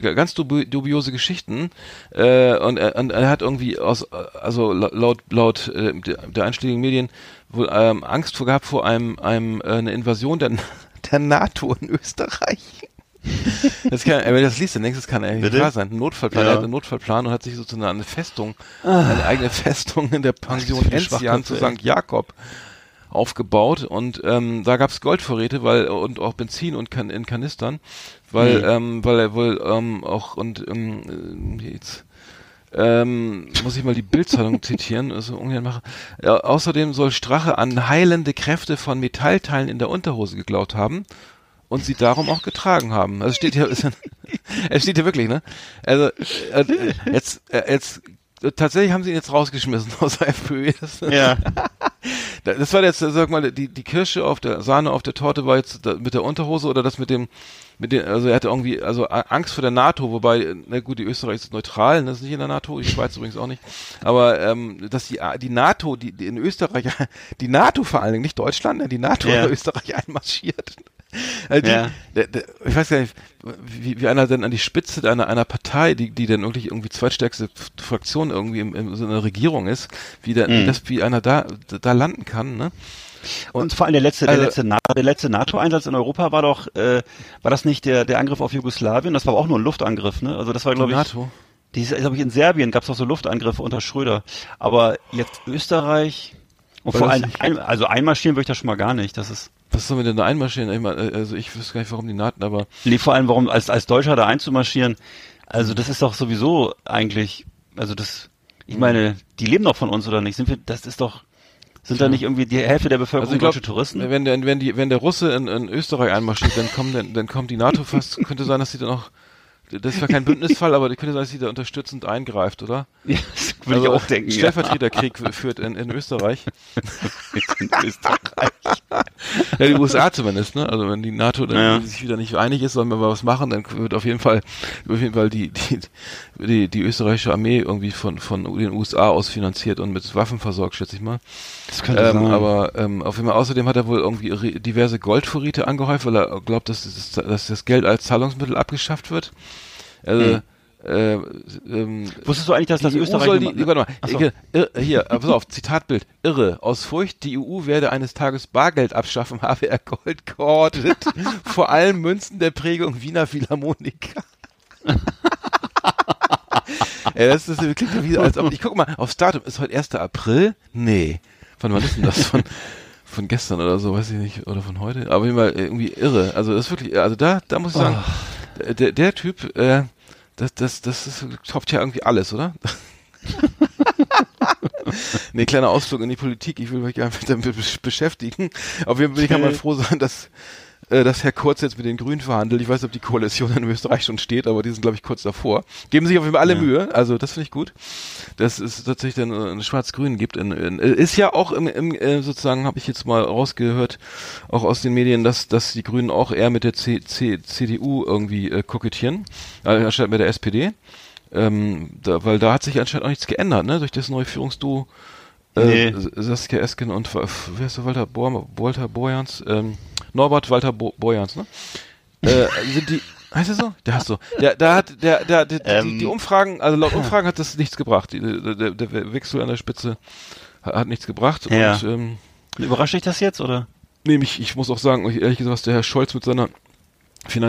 ganz dubi dubiose Geschichten äh, und, er, und er hat irgendwie aus also la- laut laut äh, der einschlägigen Medien wohl ähm, Angst vor gehabt vor einem einem äh, eine Invasion der der NATO in Österreich. Das kann, wenn das liest, dann denkst du, das kann eigentlich wahr sein. Ein Notfallplan, Ja. er hat einen Notfallplan und hat sich sozusagen eine Festung, eine eigene Festung in der Pension Enzian zu St. Jakob aufgebaut und ähm, da gab's Goldvorräte, weil und auch Benzin und kan in Kanistern, weil Mhm. ähm, weil er wohl ähm, auch und ähm, äh, jetzt ähm, muss ich mal die Bildzeitung zitieren, also ungern mache. Ja, außerdem soll Strache an heilende Kräfte von Metallteilen in der Unterhose geglaubt haben und sie darum auch getragen haben. Also steht hier, es steht hier wirklich, ne? Also äh, äh, jetzt, äh, jetzt äh, tatsächlich haben sie ihn jetzt rausgeschmissen aus der FPÖ. Das, Ja. das war jetzt, äh, sag mal, die, die Kirsche auf der Sahne auf der Torte war jetzt da, mit der Unterhose oder das mit dem, mit dem, also er hatte irgendwie, also Angst vor der NATO, wobei, na gut, die Österreich ist neutral, das ist nicht in der NATO, die Schweiz übrigens auch nicht. Aber ähm, dass die, die NATO, die, die in Österreich, die NATO vor allen Dingen, nicht Deutschland, ne, die NATO Ja. in Österreich einmarschiert. Also die, Ja. der, der, ich weiß gar nicht, wie, wie einer denn an die Spitze einer, einer Partei, die, die dann wirklich irgendwie zweitstärkste Fraktion irgendwie im, im, so einer Regierung ist, wie, der, wie Mhm. das, wie einer da, da landen kann, ne? Und vor allem der letzte, Also- der letzte, Na der letzte NATO-Einsatz in Europa war doch, äh, war das nicht der, der Angriff auf Jugoslawien? Das war aber auch nur ein Luftangriff, ne? Also das war, glaube ich, NATO. Dieses, glaube ich, in Serbien gab es auch so Luftangriffe unter Schröder. Aber jetzt Österreich und Weil vor allem, ein, also einmarschieren würde ich das schon mal gar nicht. Das ist, Was sollen wir denn da einmarschieren? Ich meine, also ich wüsste gar nicht, warum die NATO, aber nee, vor allem, warum als, als Deutscher da einzumarschieren, also das ist doch sowieso eigentlich, also das, ich Mhm. meine, die leben doch von uns oder nicht? Sind wir, das ist doch, sind da nicht irgendwie die Hälfte der Bevölkerung also ich glaube, deutsche Touristen? wenn der, wenn die, wenn der Russe in, in Österreich einmarschiert, dann kommen, dann, dann kommt die NATO fast, könnte sein, dass sie dann auch, das ist zwar kein Bündnisfall, aber könnte sein, dass sie da unterstützend eingreift, oder? Ja, das würde ich auch denken. ja. Stellvertreterkrieg führt in, in Österreich. in Österreich. Ja, die USA zumindest, ne? Also wenn die NATO dann Ja. sich wieder nicht einig ist, sollen wir mal was machen, dann wird auf jeden Fall, auf jeden Fall die, die, die, die österreichische Armee irgendwie von, von den USA aus finanziert und mit Waffen versorgt, schätze ich mal. Das könnte Ähm, sein. aber ähm, auf jeden Fall außerdem hat er wohl irgendwie diverse Goldvorräte angehäuft, weil er glaubt, dass das, dass das Geld als Zahlungsmittel abgeschafft wird. Also, Hm. äh, ähm, Wusstest du eigentlich, dass das EU Österreich... soll die, warte mal, so. hier, ir, hier, äh, pass auf, Zitatbild. Irre. Aus Furcht, die EU werde eines Tages Bargeld abschaffen, habe er Gold geortet. Vor allem Münzen der Prägung Wiener Philharmoniker. Ja, das ist, klingt ja wie, als ob, ich guck mal, aufs Datum, ist heute 1. April? Nee. Von wann ist denn das? Von, von gestern oder so, weiß ich nicht, oder von heute. Aber immer irgendwie irre. Also das ist wirklich, also da, da muss ich sagen, der, der Typ, äh, das, das, das ist, toppt ja irgendwie alles, oder? nee, kleiner Ausflug in die Politik. Ich will mich einfach damit besch- beschäftigen. Auf jeden Fall kann man froh sein, dass, äh, dass Herr Kurz jetzt mit den Grünen verhandelt. Ich weiß nicht, ob die Koalition in Österreich schon steht, aber die sind, glaube ich, kurz davor. Geben sich auf jeden Fall alle Ja. Mühe. Also das finde ich gut. Dass es tatsächlich dann äh, eine Schwarz-Grün gibt. In, in, ist ja auch im, im äh, sozusagen, habe ich jetzt mal rausgehört, auch aus den Medien, dass, dass die Grünen auch eher mit der C, C, CDU irgendwie äh, kokettieren, anstatt mit der SPD. Ähm, da, weil da hat sich anscheinend auch nichts geändert, ne? Durch das neue Führungsduo Nee. Saskia Esken und äh, wer ist der Walter, Bo Walter Borjans? Ähm, Norbert Walter Bo Borjans, ne? äh, sind die, heißt er so? Der heißt so. Der, da hat, der, der, der die, Ähm. die Umfragen, also laut Umfragen hat das nichts gebracht. Die, der, der, Wechsel an der Spitze hat, hat nichts gebracht. Ja. Und, ähm, Überrascht dich das jetzt, oder? Nee, mich, ich muss auch sagen, ehrlich gesagt, was der Herr Scholz mit seiner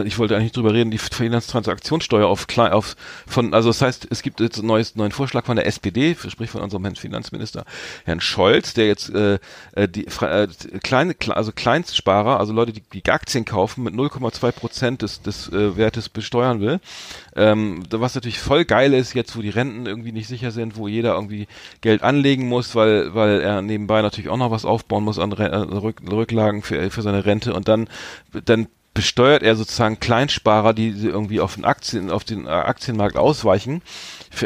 ich wollte eigentlich drüber reden, die Finanztransaktionssteuer auf klein, auf von, also das heißt, es gibt jetzt einen neues, neuen Vorschlag von der SPD, sprich von unserem Herrn Finanzminister Herrn Scholz, der jetzt äh, äh, die äh, kleine, kle- also Kleinstsparer, also Leute, die, die Aktien kaufen, mit 0,2 Prozent des, des äh, Wertes besteuern will. Ähm, was natürlich voll geil ist, jetzt wo die Renten irgendwie nicht sicher sind, wo jeder irgendwie Geld anlegen muss, weil, weil er nebenbei natürlich auch noch was aufbauen muss an Re äh, Rück Rücklagen für, für seine Rente und dann, dann besteuert er sozusagen Kleinsparer, die irgendwie auf den Aktien, auf den äh, Aktienmarkt ausweichen.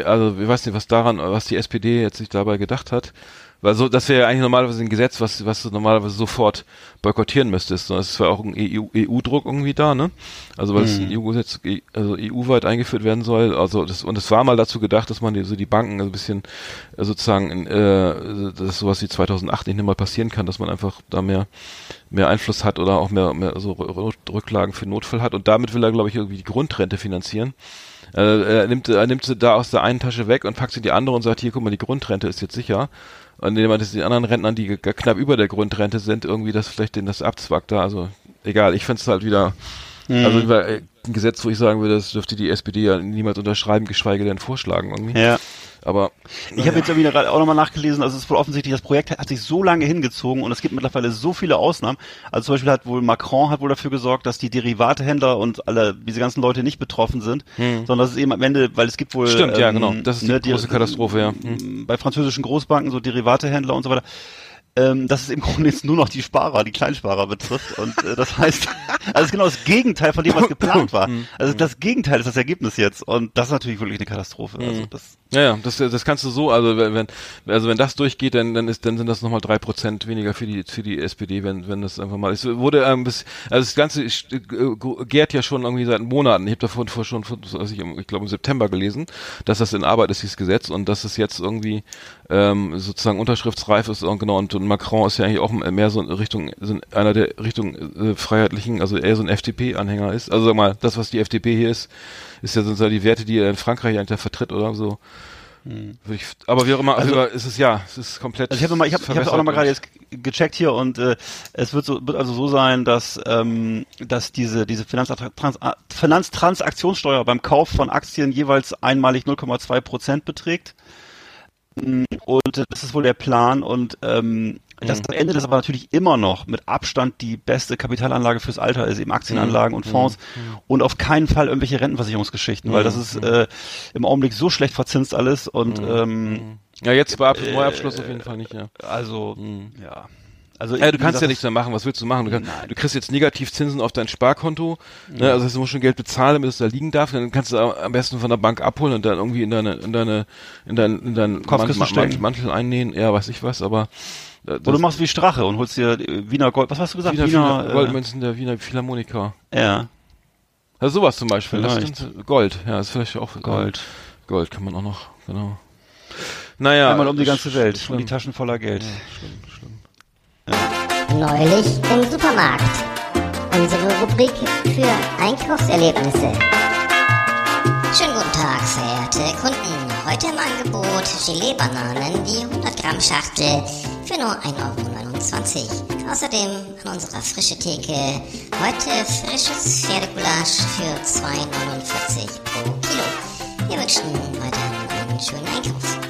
Also ich weiß nicht, was daran, was die SPD jetzt sich dabei gedacht hat. Weil so, das wäre ja eigentlich normalerweise ein Gesetz, was, was du normalerweise sofort boykottieren müsstest. So, Es war auch ein EU, EU-Druck irgendwie da, ne? Also weil es ein EU-Gesetz, e- also EU-weit eingeführt werden soll. Also das, und es war mal dazu gedacht, dass man die, so die Banken so ein bisschen äh, sozusagen, äh, dass sowas wie 2008 nicht mehr passieren kann, dass man einfach da mehr, mehr Einfluss hat oder auch mehr, mehr so Rü- Rücklagen für Notfall hat. Und damit will er, glaube ich, irgendwie die Grundrente finanzieren. Äh, er nimmt, er nimmt sie da aus der einen Tasche weg und packt sie in die andere und sagt, hier, guck mal, die Grundrente ist jetzt sicher. Und indem man die anderen Rentnern, die knapp über der Grundrente sind, irgendwie das vielleicht denen das abzwackt da. Also egal, ich find's halt wieder, also über, äh, ein Gesetz, wo ich sagen würde, das dürfte die SPD ja niemals unterschreiben, geschweige denn vorschlagen irgendwie. Ja. Aber Ich habe jetzt irgendwie gerade auch nochmal nachgelesen, also es ist wohl offensichtlich, das Projekt hat, hat sich so lange hingezogen und es gibt mittlerweile so viele Ausnahmen. Also zum Beispiel hat wohl Macron hat wohl dafür gesorgt, dass die Derivatehändler und alle diese ganzen Leute nicht betroffen sind, sondern dass es eben am Ende, weil es gibt wohl Hm. Stimmt, ja, ähm, genau. Das ist die große Katastrophe, ja. Hm. bei französischen Großbanken so Derivatehändler und so weiter. Ähm, dass es im Grunde jetzt nur noch die Sparer, die Kleinsparer betrifft. Und äh, das heißt, also genau das Gegenteil von dem, was geplant war. Hm. Also das Gegenteil ist das Ergebnis jetzt. Und das ist natürlich wirklich eine Katastrophe. Also das Ja, ja, das, das kannst du so, also wenn, also wenn das durchgeht, dann dann ist dann sind das nochmal drei Prozent weniger für die für die SPD, wenn wenn das einfach mal. Es wurde ähm, bis, also das ganze äh, gärt ja schon irgendwie seit Monaten. Ich habe davon vor schon, also ich, ich glaube im September gelesen, dass das in Arbeit ist dieses Gesetz und dass es jetzt irgendwie ähm, sozusagen unterschriftsreif ist und genau und, und Macron ist ja eigentlich auch mehr so in Richtung so einer der Richtung äh, freiheitlichen, also eher so ein FDP-Anhänger ist. Also sag mal, das was die FDP hier ist, ist ja sozusagen die Werte, die er in Frankreich eigentlich da vertritt oder so. Würde Ich, aber wie auch immer, Also- also, ist es ja, es ist komplett. Also ich habe ich habe ich hab auch noch mal gerade jetzt gecheckt hier und äh, es wird so wird also so sein, dass ähm, dass diese diese Finanztrans äh, Finanztransaktionssteuer beim Kauf von Aktien jeweils einmalig 0,2 Prozent beträgt. Und das ist wohl der Plan und ähm, dass am Ende das aber natürlich immer noch mit Abstand die beste Kapitalanlage fürs Alter ist, eben Aktienanlagen und Fonds und auf keinen Fall irgendwelche Rentenversicherungsgeschichten, weil das ist äh, im Augenblick so schlecht verzinst alles und ähm, Ja, jetzt bei Ab Neuabschluss auf jeden Fall nicht, ja. also ja. Also Ja, du kannst ja nichts mehr machen. Was willst du machen? Du, kannst, du kriegst jetzt Negativzinsen auf dein Sparkonto. Ne? Also du musst schon Geld bezahlen, damit es da liegen darf. Dann kannst du am besten von der Bank abholen und dann irgendwie in deine, in deine, in dein, in deinen. Mantel einnähen. Ja, weiß ich was. Aber äh, Oder du machst wie Strache und holst dir äh, Wiener Gold. Was hast du gesagt? Wiener, Wiener äh, Goldmünzen der Wiener Philharmoniker. Ja. Also sowas zum Beispiel. Das stimmt. Gold. Ja, ist vielleicht auch Gold. Gold kann man auch noch. Genau. Naja. Einmal um die ganze Welt schlimm. und die Taschen voller Geld. Schlimm, schlimm. Neulich im Supermarkt. Unsere Rubrik für Einkaufserlebnisse. Heute im Angebot Gelee-Bananen, die 100 Gramm Schachtel für nur 1,29 Euro. Außerdem an unserer frische Theke heute frisches Pferdegulasch für 2,49 pro Kilo. Wir wünschen weiterhin einen schönen Einkauf.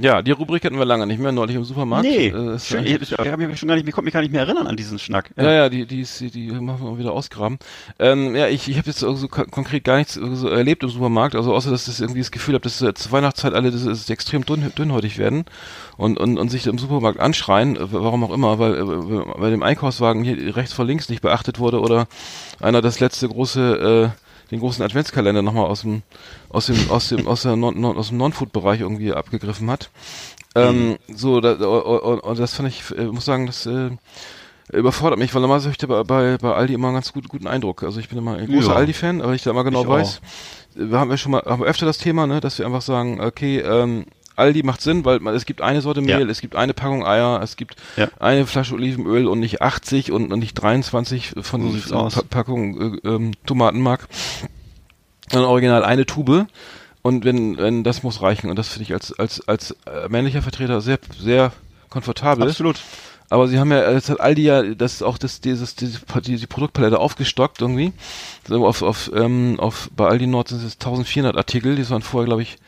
Ja, die Rubrik hatten wir lange nicht mehr, neulich im Supermarkt. Nee, Äh, ist, schön, äh, ich, ich, mich schon gar nicht, ich konnte mich gar nicht mehr erinnern an diesen Schnack. Ja, ja, die, die, ist, die, die machen wir wieder ausgraben. Ähm, ja, ich, ich habe jetzt so ko- konkret gar nichts so erlebt im Supermarkt, also außer dass ich irgendwie das Gefühl habe, dass äh, zur Weihnachtszeit alle das, das extrem dünn, dünnhäutig werden und, und, und sich im Supermarkt anschreien, äh, warum auch immer, weil äh, bei dem Einkaufswagen hier rechts vor links nicht beachtet wurde oder einer das letzte große äh, den großen Adventskalender nochmal aus dem aus dem aus dem aus der non, non, aus dem Non-Food-Bereich irgendwie abgegriffen hat. Ähm, so, da, und, und das fand ich, äh, muss sagen, das äh, überfordert mich, weil normalerweise habe ich da bei, bei, bei Aldi immer einen ganz gut, guten Eindruck. Also ich bin immer ein großer Ja. Aldi-Fan, aber ich da immer genau Ich weiß. Wir haben ja schon mal, haben wir öfter das Thema, ne, dass wir einfach sagen, okay, ähm, Aldi macht Sinn, weil es gibt eine Sorte Ja. Mehl, es gibt eine Packung Eier, es gibt Ja. eine Flasche Olivenöl und nicht 80 und, und nicht 23 von So. Pa Packungen äh, ähm, Tomatenmark. Sondern original eine Tube. Und wenn, wenn das muss reichen. Und das finde ich als, als, als äh, männlicher Vertreter sehr, sehr komfortabel. Absolut. Aber sie haben ja, jetzt hat Aldi ja das auch das, dieses, diese, die, die Produktpalette aufgestockt irgendwie. So auf, auf, ähm, auf, bei Aldi Nord sind es 1400 Artikel, die waren vorher, glaube ich,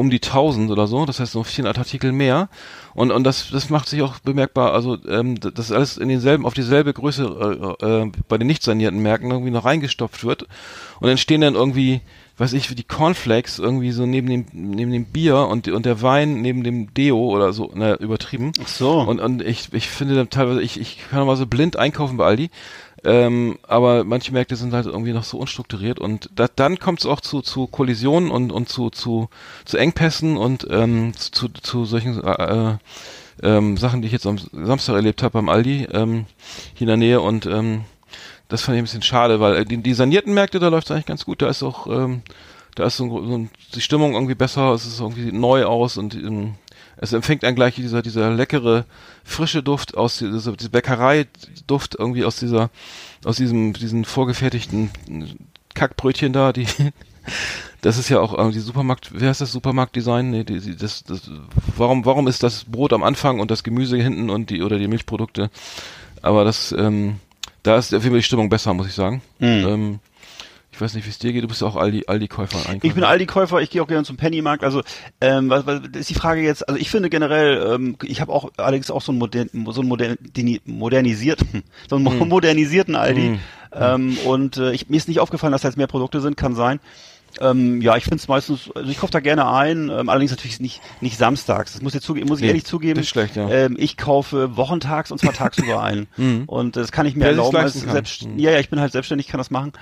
um die 1000 oder so, das heißt noch 400 Artikel mehr und und das das macht sich auch bemerkbar, also ähm, das alles in denselben auf dieselbe Größe äh, äh, bei den nicht sanierten Märkten irgendwie noch reingestopft wird und dann stehen dann irgendwie weiß ich, die Cornflakes irgendwie so neben dem neben dem Bier und und der Wein neben dem Deo oder so, na, übertrieben. Ach so. Und und ich ich finde dann teilweise ich ich kann mal so blind einkaufen bei Aldi. Ähm, aber manche Märkte sind halt irgendwie noch so unstrukturiert und da, dann kommt es auch zu, zu Kollisionen und, und zu, zu, zu Engpässen und ähm, zu, zu solchen äh, äh, ähm, Sachen, die ich jetzt am Samstag erlebt habe beim Aldi ähm, hier in der Nähe und ähm, das fand ich ein bisschen schade, weil äh, die, die sanierten Märkte, da läuft es eigentlich ganz gut, da ist auch ähm, da ist so, so die Stimmung irgendwie besser, es ist irgendwie neu aus und ähm, es empfängt einen gleich dieser, dieser leckere, frische Duft aus dieser, dieser Bäckerei-Duft irgendwie aus dieser, aus diesem, diesen vorgefertigten Kackbrötchen da, die, das ist ja auch irgendwie Supermarkt, wer heißt das Supermarktdesign? Nee, die, die, das, das, warum, warum ist das Brot am Anfang und das Gemüse hinten und die, oder die Milchprodukte? Aber das, ähm, da ist auf jeden Fall die Stimmung besser, muss ich sagen. Ähm, ich weiß nicht, wie es dir geht, du bist ja auch Aldi, Aldi-Käufer. Einkäufer. Ich bin Aldi-Käufer, ich gehe auch gerne zum Pennymarkt. Also ähm, was, was ist die Frage jetzt? Also ich finde generell, ähm, ich habe auch allerdings auch so einen, modern, so einen modern, dini- modernisiert, so einen Hm. modernisierten Aldi. Ähm, und äh, ich, mir ist nicht aufgefallen, dass da jetzt mehr Produkte sind, kann sein. Ähm, ja, ich finde es meistens, also ich kaufe da gerne ein, ähm, allerdings natürlich nicht nicht samstags. Das muss ich zugeben, muss ich Nee, ehrlich zugeben. das ist schlecht, ja. ähm, ich kaufe wochentags und zwar tagsüber ein. Und das kann ich mir Wer erlauben als selbst, Mhm. ja, ja, ich bin halt selbstständig, kann das machen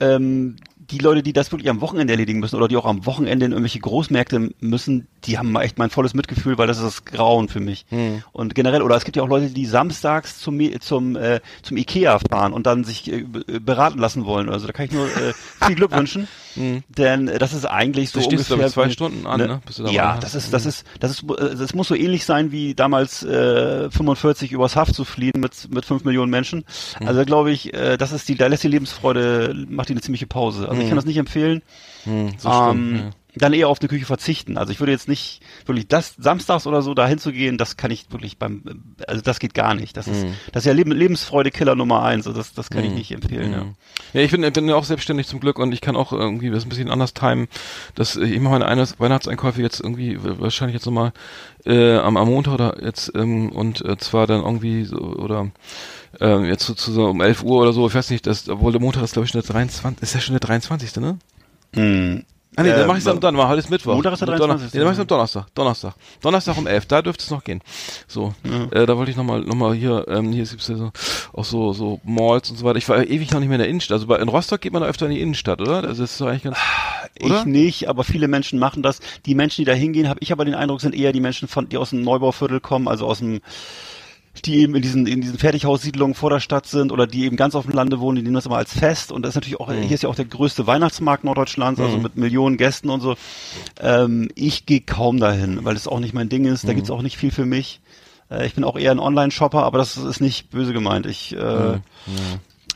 ähm, die Leute, die das wirklich am Wochenende erledigen müssen oder die auch am Wochenende in irgendwelche Großmärkte müssen, die haben echt mein volles Mitgefühl, weil das ist das Grauen für mich. Hm. Und generell, oder es gibt ja auch Leute, die samstags zum zum äh, zum Ikea fahren und dann sich äh, be- beraten lassen wollen. Also da kann ich nur äh, viel Glück wünschen, denn äh, das ist eigentlich so Da stehst du, ungefähr glaub ich, zwei Stunden an, ne, bis du da ja, rein das hast. ist das ist das ist äh, das muss so ähnlich sein wie damals äh, 45 übers Haft zu fliehen mit mit fünf Millionen Menschen. Hm. Also glaube ich, äh, das ist die, da lässt die Lebensfreude macht die eine ziemliche Pause. Also ich kann das nicht empfehlen. So ähm, schlimm, ja. Dann eher auf eine Küche verzichten. Also ich würde jetzt nicht wirklich das samstags oder so dahin zu gehen, das kann ich wirklich beim, also das geht gar nicht. Das ist, Hm. das ist ja Leben, Lebensfreude-Killer Nummer eins. Also das, das kann ich nicht empfehlen. Ja. Ja, ich bin, bin ja auch selbstständig zum Glück und ich kann auch irgendwie das ein bisschen anders timen, dass ich mache meine eine Weihnachtseinkäufe jetzt irgendwie wahrscheinlich jetzt nochmal äh, am, am Montag oder jetzt ähm, und äh, zwar dann irgendwie so oder ähm, jetzt so, so um 11 Uhr oder so, ich weiß nicht, das, obwohl der Montag ist glaube ich schon der 23, ist ja schon der 23. ne? Hm. Ah nee, dann mach ich es am Donnerstag, heute ist Mittwoch. Montag ist der Donner- 23.. Nee, dann mach ich am Donnerstag, Donnerstag. Donnerstag um 11, da dürfte es noch gehen. So, äh, da wollte ich nochmal, noch mal hier, ähm, hier gibt's ja so, auch so, so Malls und so weiter. Ich war ewig noch nicht mehr in der Innenstadt. Also bei, in Rostock geht man da öfter in die Innenstadt, oder? Das ist doch eigentlich ganz, oder? Ich nicht, aber viele Menschen machen das. Die Menschen, die da hingehen, habe ich aber den Eindruck, sind eher die Menschen, von, die aus dem Neubauviertel kommen, also aus dem die eben in diesen in diesen Fertighaussiedlungen vor der Stadt sind oder die eben ganz auf dem Lande wohnen, die nehmen das immer als Fest und das ist natürlich auch hier ist ja auch der größte Weihnachtsmarkt Norddeutschlands, also mit Millionen Gästen und so. Ähm, ich gehe kaum dahin, weil es auch nicht mein Ding ist. Da gibt's auch nicht viel für mich. Äh, ich bin auch eher ein Online-Shopper, aber das ist nicht böse gemeint. Ich äh,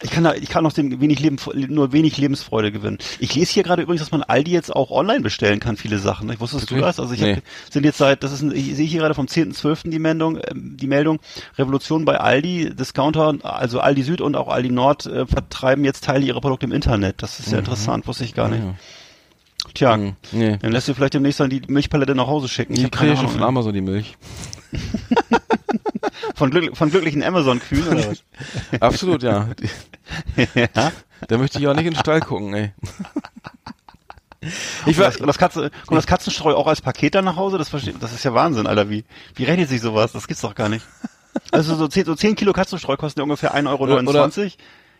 ich kann da, ich kann aus dem wenig Leben, nur wenig Lebensfreude gewinnen. Ich lese hier gerade übrigens, dass man Aldi jetzt auch online bestellen kann, viele Sachen. Ich wusstest du Wirklich? das? Also ich Nee. hab, sind jetzt seit, das ist, ein, ich sehe hier gerade vom 10.12. die Meldung, ähm, die Meldung, Revolution bei Aldi, Discounter, also Aldi Süd und auch Aldi Nord äh, vertreiben jetzt Teile ihrer Produkte im Internet. Das ist ja interessant, wusste ich gar nicht. Mhm. Ja. Tja, Hm, nee. dann lässt du vielleicht demnächst dann die Milchpalette nach Hause schicken. Ich Die kriege ich schon von Amazon die Milch. Von, glück, von glücklichen Amazon-Kühen oder was? Absolut, ja. Ja. Da möchte ich auch nicht in den Stall gucken, ey. Ich Das, und das Katze, kommt das Katzenstreu auch als Paket dann nach Hause? Das, verstehe, das ist ja Wahnsinn, Alter. Wie, wie rechnet sich sowas? Das gibt's doch gar nicht. Also so 10, so 10 Kilo Katzenstreu kosten ja ungefähr 1,29 Euro. Oder-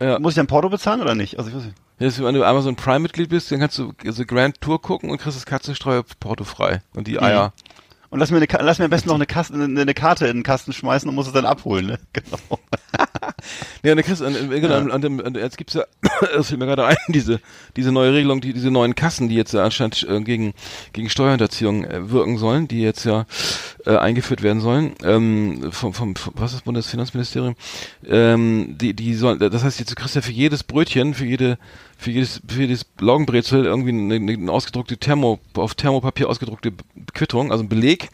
ja. Muss ich dann Porto bezahlen oder nicht? Also ich weiß nicht. Jetzt, wenn du einmal so ein Prime-Mitglied bist, dann kannst du so Grand Tour gucken und kriegst das Katzenstreu portofrei. Und die Eier. Und lass mir, eine, lass mir am besten noch eine, Kasten, eine, eine Karte in den Kasten schmeißen und muss es dann abholen, ne? Genau. Ja, kriegst du, und, und, genau, und, und, und jetzt gibt's ja, das fällt mir gerade ein, diese, diese neue Regelung, die, diese neuen Kassen, die jetzt ja anscheinend äh, gegen, gegen Steuerhinterziehung äh, wirken sollen, die jetzt ja äh, eingeführt werden sollen, ähm, vom, vom, vom, was ist das Bundesfinanzministerium, ähm, die, die sollen, das heißt, jetzt du kriegst ja für jedes Brötchen, für jede, für jedes, für jedes Laugenbrezel irgendwie eine, eine, eine ausgedruckte Thermo, auf Thermopapier ausgedruckte Quittung, also ein Beleg,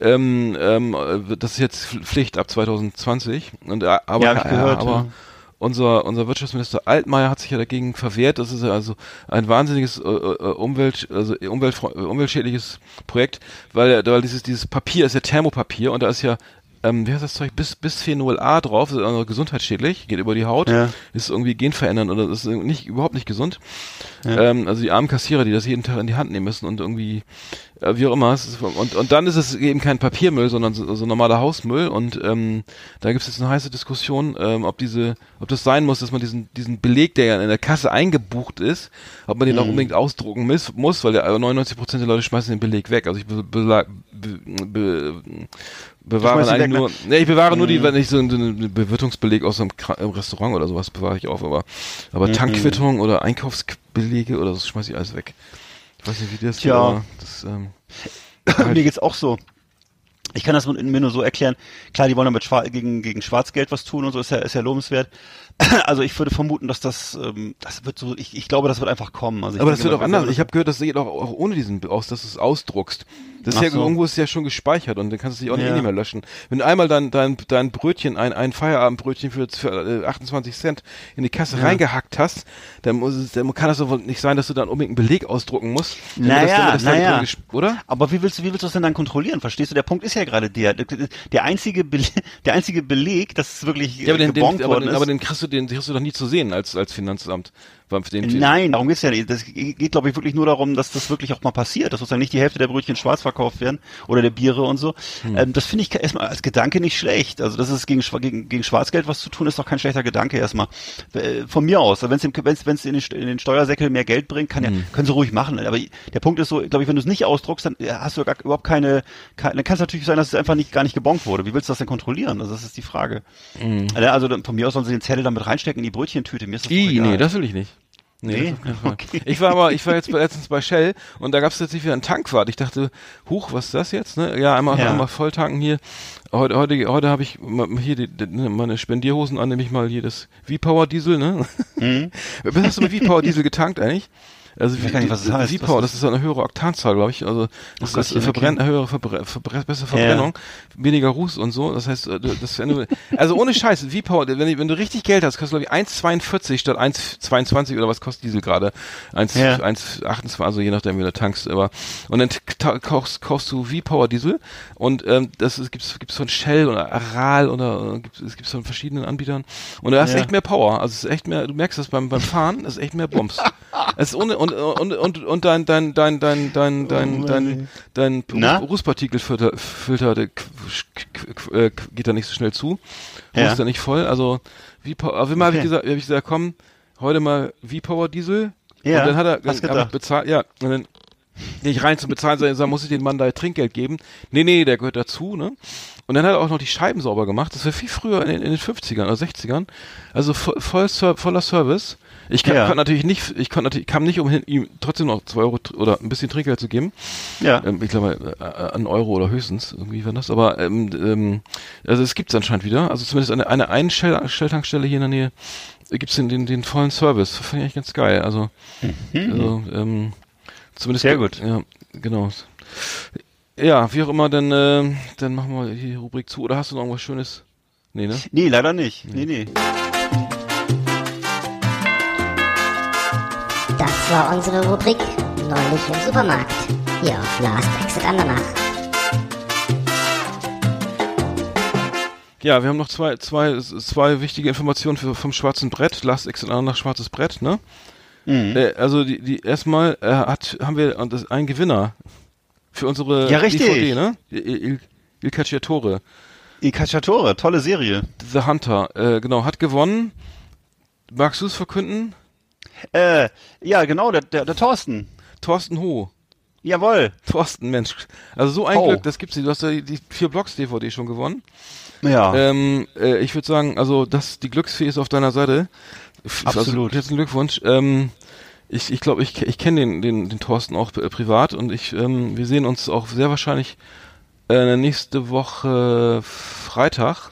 ähm, ähm, äh, das ist jetzt Pflicht ab 2020. Und, äh, aber, Ja, gehört, aber ja. unser, unser Wirtschaftsminister Altmaier hat sich ja dagegen verwehrt. Das ist ja also ein wahnsinniges äh, äh, Umwelt, also äh, umweltschädliches Projekt, weil, er- weil dieses, dieses Papier ist ja Thermopapier und da ist ja ähm, wie heißt das Zeug, bis, Bisphenol A drauf, ist also gesundheitsschädlich, geht über die Haut, Ja. ist irgendwie genverändernd oder ist nicht, überhaupt nicht gesund. Ja. Ähm, also die armen Kassierer, die das jeden Tag in die Hand nehmen müssen und irgendwie, äh, wie auch immer, und, und dann ist es eben kein Papiermüll, sondern so, so normaler Hausmüll und ähm, da gibt es jetzt eine heiße Diskussion, ähm, ob diese, ob das sein muss, dass man diesen, diesen Beleg, der ja in der Kasse eingebucht ist, ob man den auch unbedingt ausdrucken muss, muss weil der, äh, 99 Prozent der Leute schmeißen den Beleg weg. Also ich be, be, be, be, bewahre eigentlich weg, nur, ne, ich bewahre nur die, wenn ich so einen, Bewirtungsbeleg aus einem Restaurant oder sowas bewahre ich auf, aber, aber Tankquittung oder Einkaufsbelege oder so schmeiße ich alles weg. Ich weiß nicht, wie das Tja. aber ähm, Mir geht's auch so. Ich kann das mir nur so erklären. Klar, die wollen damit Schwa gegen, gegen Schwarzgeld was tun und so, ist ja, ist ja lobenswert. Also ich würde vermuten, dass das, ähm, das wird so, ich, ich glaube, das wird einfach kommen. Also aber das wird auch anders. Ich habe gehört, das geht auch, auch ohne diesen aus, dass du es ausdruckst. Das ist Ach ja so. irgendwo ist ja schon gespeichert und dann kannst du dich auch Ja. eh nicht mehr löschen. Wenn du einmal dein dein dein Brötchen ein ein Feierabendbrötchen für, für äh, 28 Cent in die Kasse reingehackt hast, dann muss es dann kann das doch wohl nicht sein, dass du dann unbedingt einen Beleg ausdrucken musst. das- Naja, das da naja. oder? Aber wie willst du, wie willst du das denn dann kontrollieren? Verstehst du? Der Punkt ist ja gerade der, der einzige, Beleg, der einzige Beleg, dass es wirklich Ja, aber den, den, gebongt aber, worden den, ist. aber den kriegst du den kriegst du doch nie zu sehen als als Finanzamt. Den, Nein, darum geht's ja nicht. Das geht, glaube ich, wirklich nur darum, dass das wirklich auch mal passiert, dass sozusagen nicht die Hälfte der Brötchen schwarz verkauft werden oder der Biere und so. Hm. Ähm, das finde ich erstmal als Gedanke nicht schlecht. Also, dass es gegen, gegen, gegen Schwarzgeld was zu tun, ist doch kein schlechter Gedanke erstmal. Äh, Von mir aus. Wenn es in, den, in den Steuersäckel mehr Geld bringt, kann ja, Hm. können sie ruhig machen. Aber der Punkt ist so, glaube ich, wenn du es nicht ausdruckst, dann äh, hast du gar, überhaupt keine, keine dann kann es natürlich sein, dass es einfach nicht, gar nicht gebongt wurde. Wie willst du das denn kontrollieren? Also, das ist die Frage. Also, dann- von mir aus sollen sie den Zettel damit reinstecken in die Brötchentüte. Mir ist das I, nee, das will ich nicht. Nee. Okay. Ich war aber, ich war jetzt letztens bei Shell und da gab es jetzt wieder einen Tankwart. Ich dachte, huch, was ist das jetzt? Ne? Ja, einmal, Ja. einmal voll tanken hier. Heute, heute, heute habe ich hier die, die, meine Spendierhosen an, nämlich mal hier das V-Power Diesel, ne? Mhm. Hast du mit V-Power Diesel getankt eigentlich? Also weiß gar nicht, was das heißt. V-Power, Was das ist eine höhere Oktanzahl, glaube ich. Also das Gott, ist ja, verbrennt, höhere Verbre Verbre bessere Verbrennung, weniger Ruß und so. Das heißt, äh, das wenn du, also ohne Scheiß, V-Power, wenn, du- wenn du richtig Geld hast, kostet glaube ich 1,42 statt 1,22 oder was kostet Diesel gerade? 1, Ja. 1,28, also je nachdem, wie du tankst. Aber und dann kaufst, kaufst du V-Power Diesel und ähm, das ist, gibt's gibt's von Shell oder Aral oder äh, gibt's, es gibt's von verschiedenen Anbietern und du hast Ja. echt mehr Power. Also es ist echt mehr, du merkst das beim beim Fahren, es ist echt mehr Bums. Es ist ohne und, und, und, und dein, dein, dein, dein, dein, oh dein, dein, dein Rußpartikelfilter äh, geht da nicht so schnell zu. Ja. Ist da nicht voll. Also, wie, aber immer habe ich gesagt, habe ich gesagt, komm, heute mal V-Power Diesel. Ja. Und dann hat er, dann bezahlt, ja, und dann nicht rein zu bezahlen, sondern muss ich den Mann da Trinkgeld geben. Nee, nee, der gehört dazu, ne? Und dann hat er auch noch die Scheiben sauber gemacht. Das war viel früher in, in den 50ern oder 60ern. Also voll, voll, voller Service. Ich kann, Ja. konnte natürlich nicht, ich konnte natürlich, kam nicht umhin, ihm trotzdem noch zwei Euro oder ein bisschen Trinkgeld zu geben. Ja. Ähm, ich glaube, äh, einen Euro oder höchstens, irgendwie war das. Aber ähm, ähm, also es gibt's anscheinend wieder. Also zumindest eine, eine Shell-Tankstelle hier in der Nähe gibt's den, den, den vollen Service. Fand ich eigentlich ganz geil. Also, also ähm, zumindest Mhm. Sehr gut. Ja, genau. Ja, wie auch immer, dann, äh, dann machen wir die Rubrik zu. Oder hast du noch irgendwas Schönes? Nee, ne? Nee, leider nicht. Nee, nee. Das war unsere Rubrik Neulich im Supermarkt. Hier auf Last Exit Andernach. Ja, wir haben noch zwei, zwei, zwei wichtige Informationen für, vom schwarzen Brett. Last Exit nach schwarzes Brett, ne? Mhm. Äh, also die, die erstmal äh, hat haben wir und das, einen Gewinner für unsere Ja, richtig. DVD, ne? Il, Il, Il Cacciatore. Il Cacciatore, tolle Serie. The Hunter, äh, genau, hat gewonnen. Magst du es verkünden? Äh, ja, genau, der, der, der Thorsten. Thorsten Ho. Jawohl. Thorsten, Mensch. Also so ein Ho. Glück, das gibt's nicht. Du hast ja die, die vier Blocks DVD schon gewonnen. Ja. Ähm, äh, ich würde sagen, also das, die Glücksfee ist auf deiner Seite. F- Absolut. Also, herzlichen Glückwunsch. Ähm, ich ich, glaube, ich, ich kenne den, den, den Thorsten auch äh, privat und ich, ähm, wir sehen uns auch sehr wahrscheinlich äh, nächste Woche Freitag.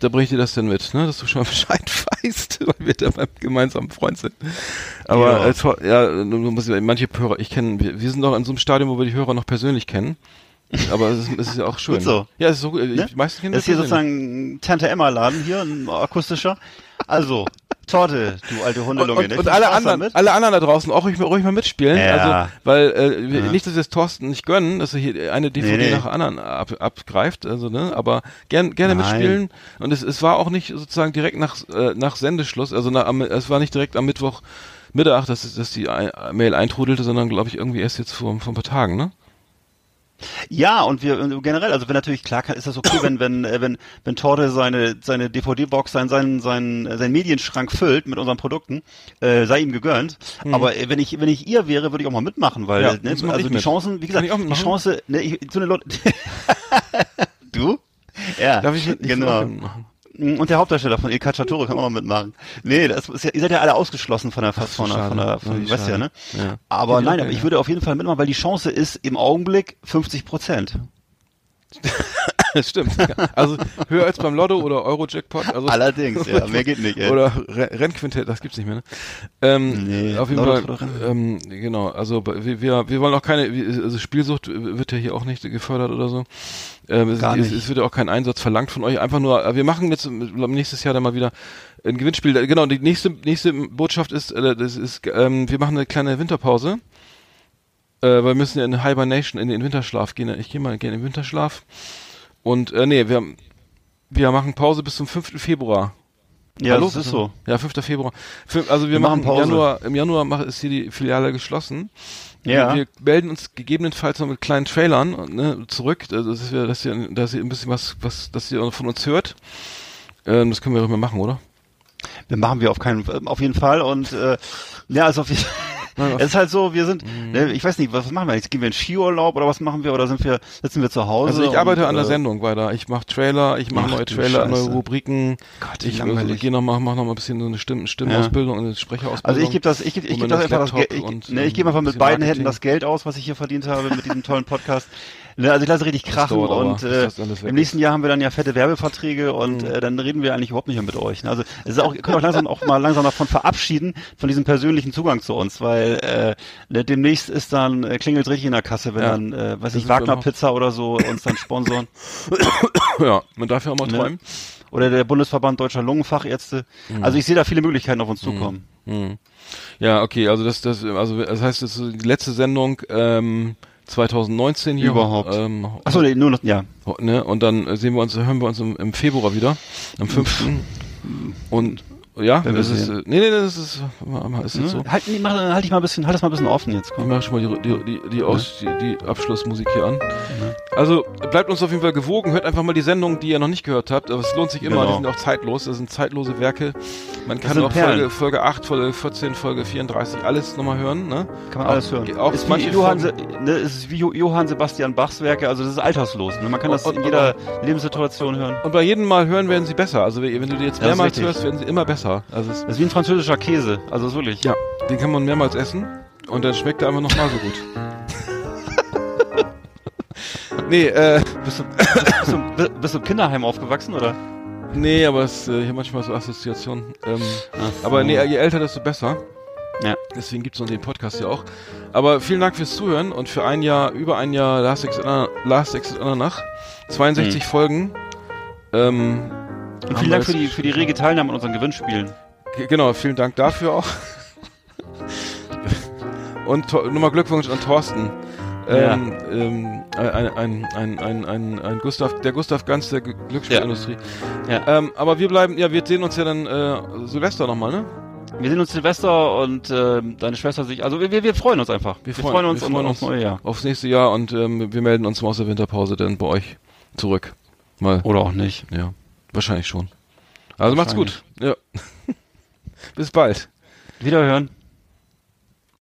Da bringe ich dir das denn mit, ne? Dass du schon mal Bescheid weißt, weil wir da beim gemeinsamen Freund sind. Aber Ja. Thor- ja, muss ich, manche Hörer, ich kenne, wir, wir sind doch in so einem Stadium, wo wir die Hörer noch persönlich kennen. Aber es ist, es ist ja auch schön. Gut so. Ja, es ist so gut. Ne? Ich, meistens Das ist hier sozusagen ein Tante Emma Laden hier, ein akustischer. Also, Torte, du alte und, Hundelunge. und, ne? und Viel alle Spaß anderen, damit. alle anderen da draußen auch ruhig, ruhig mal mitspielen. Ja. Also, weil äh, Ja. nicht, dass wir es Thorsten nicht gönnen, dass er hier eine DVD Nee, nee. nach der anderen ab, abgreift, also ne, aber gern, gerne Nein. mitspielen. Und es, es war auch nicht sozusagen direkt nach äh, nach Sendeschluss, also nach, am, es war nicht direkt am Mittwoch Mittag, dass, dass die Mail eintrudelte, sondern glaube ich irgendwie erst jetzt vor, vor ein paar Tagen, ne? Ja, und wir und generell, also wenn natürlich klar kann, ist das okay, wenn wenn äh, wenn wenn Torte seine seine DVD-Box, seinen seinen seinen seinen Medienschrank füllt mit unseren Produkten, äh, sei ihm gegönnt. Aber äh, wenn ich wenn ich ihr wäre, würde ich auch mal mitmachen, weil Mhm. Ja, ne, also die mit. Chancen, wie gesagt, die? Chance, ne, ich, so eine Leute, du, ja, Darf ich ich genau. mitmachen? Und der Hauptdarsteller von Il Cacciatore kann auch noch mitmachen. Nee, das ist ja, ihr seid ja alle ausgeschlossen von der von der von der von, Ja, weißt ja, ne? Ja. Aber nein, aber ich würde auf jeden Fall mitmachen, weil die Chance ist im Augenblick 50 Prozent. Stimmt. Also höher als beim Lotto oder Euro-Jackpot. Also, Allerdings, ja, mehr geht nicht, ey. Oder Re Rennquintett, das gibt's nicht mehr, ne? Ähm, Nee, auf jeden Lotto Fall, ähm, genau, also wir, wir, wollen auch keine, also Spielsucht wird ja hier auch nicht gefördert oder so. Ähm, es, Gar es, nicht. es wird ja auch kein Einsatz verlangt von euch, einfach nur, wir machen jetzt nächstes Jahr dann mal wieder ein Gewinnspiel. Genau, die nächste, nächste Botschaft ist, äh, das ist, ähm, wir machen eine kleine Winterpause. Äh, weil wir müssen ja in Hibernation, in den Winterschlaf gehen. Ich gehe mal gerne in den Winterschlaf. Und äh, nee, wir, wir machen Pause bis zum 5. Februar. Ja, Hallo? das ist so. Ja, 5. Februar. Also wir, Wir machen, machen Pause. Im Januar, im Januar ist hier die Filiale geschlossen. Ja. Wir, wir melden uns gegebenenfalls noch mit kleinen Trailern ne, zurück, also dass, wir, dass, ihr, dass ihr ein bisschen was, was, dass ihr von uns hört. Ähm, das können wir doch mal machen, oder? Wir machen wir auf keinen auf jeden Fall und äh, ja, also auf jeden Es ist halt so, wir sind, Mhm. ne, ich weiß nicht, was, machen wir jetzt? Gehen wir in Skiurlaub oder was machen wir? Oder sind wir, sitzen wir zu Hause? Also ich arbeite und, an der äh, Sendung weiter. Ich mache Trailer, ich mache Ach neue Trailer, neue Scheiße. Rubriken. Gott, ich langweilig. also, gehe noch mal, mach noch mal ein bisschen so eine Stimm Stimmausbildung und eine Sprecherausbildung. Also ich gebe das, ich gebe, ich gebe mit das einfach das Geld, ich, und, ne, ich gebe einfach mit beiden Marketing. Händen das Geld aus, was ich hier verdient habe mit diesem tollen Podcast. Ne, also ich lasse richtig krachen und äh, im nächsten Jahr haben wir dann ja fette Werbeverträge und Mhm. äh, dann reden wir eigentlich überhaupt nicht mehr mit euch. Ne? Also es ist auch, ihr könnt auch langsam auch mal langsam davon verabschieden von diesem persönlichen Zugang zu uns, weil äh, ne, demnächst ist dann äh, klingelt richtig in der Kasse, wenn Ja. dann, äh, weiß ich, Wagner Pizza oder so uns dann sponsoren. ja, man darf ja auch mal Ne? träumen. Oder der Bundesverband Deutscher Lungenfachärzte. Mhm. Also ich sehe da viele Möglichkeiten auf uns zukommen. Hm. Ja, okay, also das, das, also das heißt, das ist die letzte Sendung ähm, 2019 hier. Überhaupt. Ähm, Achso, nee, nur noch, ja. ne? Und dann sehen wir uns, hören wir uns im, im Februar wieder, am 5. Und ja, Wenn das ist, äh, nee, nee, das ist, ist jetzt so. Halt, nee, mach, halt dich mal ein bisschen, halt das mal ein bisschen offen jetzt. Ich Komm. mache schon mal die, die, die, die, Aus, die, die Abschlussmusik hier an. Also bleibt uns auf jeden Fall gewogen, hört einfach mal die Sendung, die ihr noch nicht gehört habt. Aber es lohnt sich immer, Genau. die sind auch zeitlos. Das sind zeitlose Werke. Man kann auch Perlen. Folge, Folge 8, Folge 14, Folge 34 alles nochmal hören. Ne? Kann man Auch- alles hören. Auch ist manche Johann, Se- ne, es ist wie Jo- Johann Sebastian Bachs Werke, also das ist alterslos. Ne? Man kann das Und- in und- jeder Lebenssituation hören. Und bei jedem Mal hören werden sie besser. Also wenn du die jetzt Ja, mehrmals hörst, werden sie immer besser. Also es, Das ist wie ein französischer Käse, also ist wirklich. ja, den kann man mehrmals essen und dann schmeckt er einfach nochmal so gut. nee, äh, Bist du, bist, bist, du, bi- bist du im Kinderheim aufgewachsen oder? nee, aber es, äh, ich habe manchmal so Assoziationen. Ähm, aber nee, je älter, desto besser. Ja. Deswegen gibt's noch den Podcast ja auch. Aber vielen Dank fürs Zuhören und für ein Jahr, über ein Jahr Last Exit, Ana- Last Exit Ananach. 62 Folgen. Ähm, Hm. Und vielen wir Dank für die, für die rege Teilnahme an unseren Gewinnspielen. Genau, vielen Dank dafür auch. Und nochmal Glückwunsch an Thorsten. Ja. Ähm, ähm, ein, ein, ein, ein, ein, ein Gustav, der Gustav Ganz der Glücksspielindustrie. Ja. Ähm, aber wir bleiben, ja, wir sehen uns ja dann äh, Silvester nochmal, ne? Wir sehen uns Silvester und ähm, deine Schwester sich. Also wir, wir, wir freuen uns einfach. Wir, freuen, uns, wir freuen und uns aufs neue Jahr. aufs nächste Jahr und ähm, wir melden uns mal aus der Winterpause dann bei euch zurück. Mal. Oder auch nicht. Ja, wahrscheinlich schon. Also macht's gut. Ja. Bis bald. Wiederhören.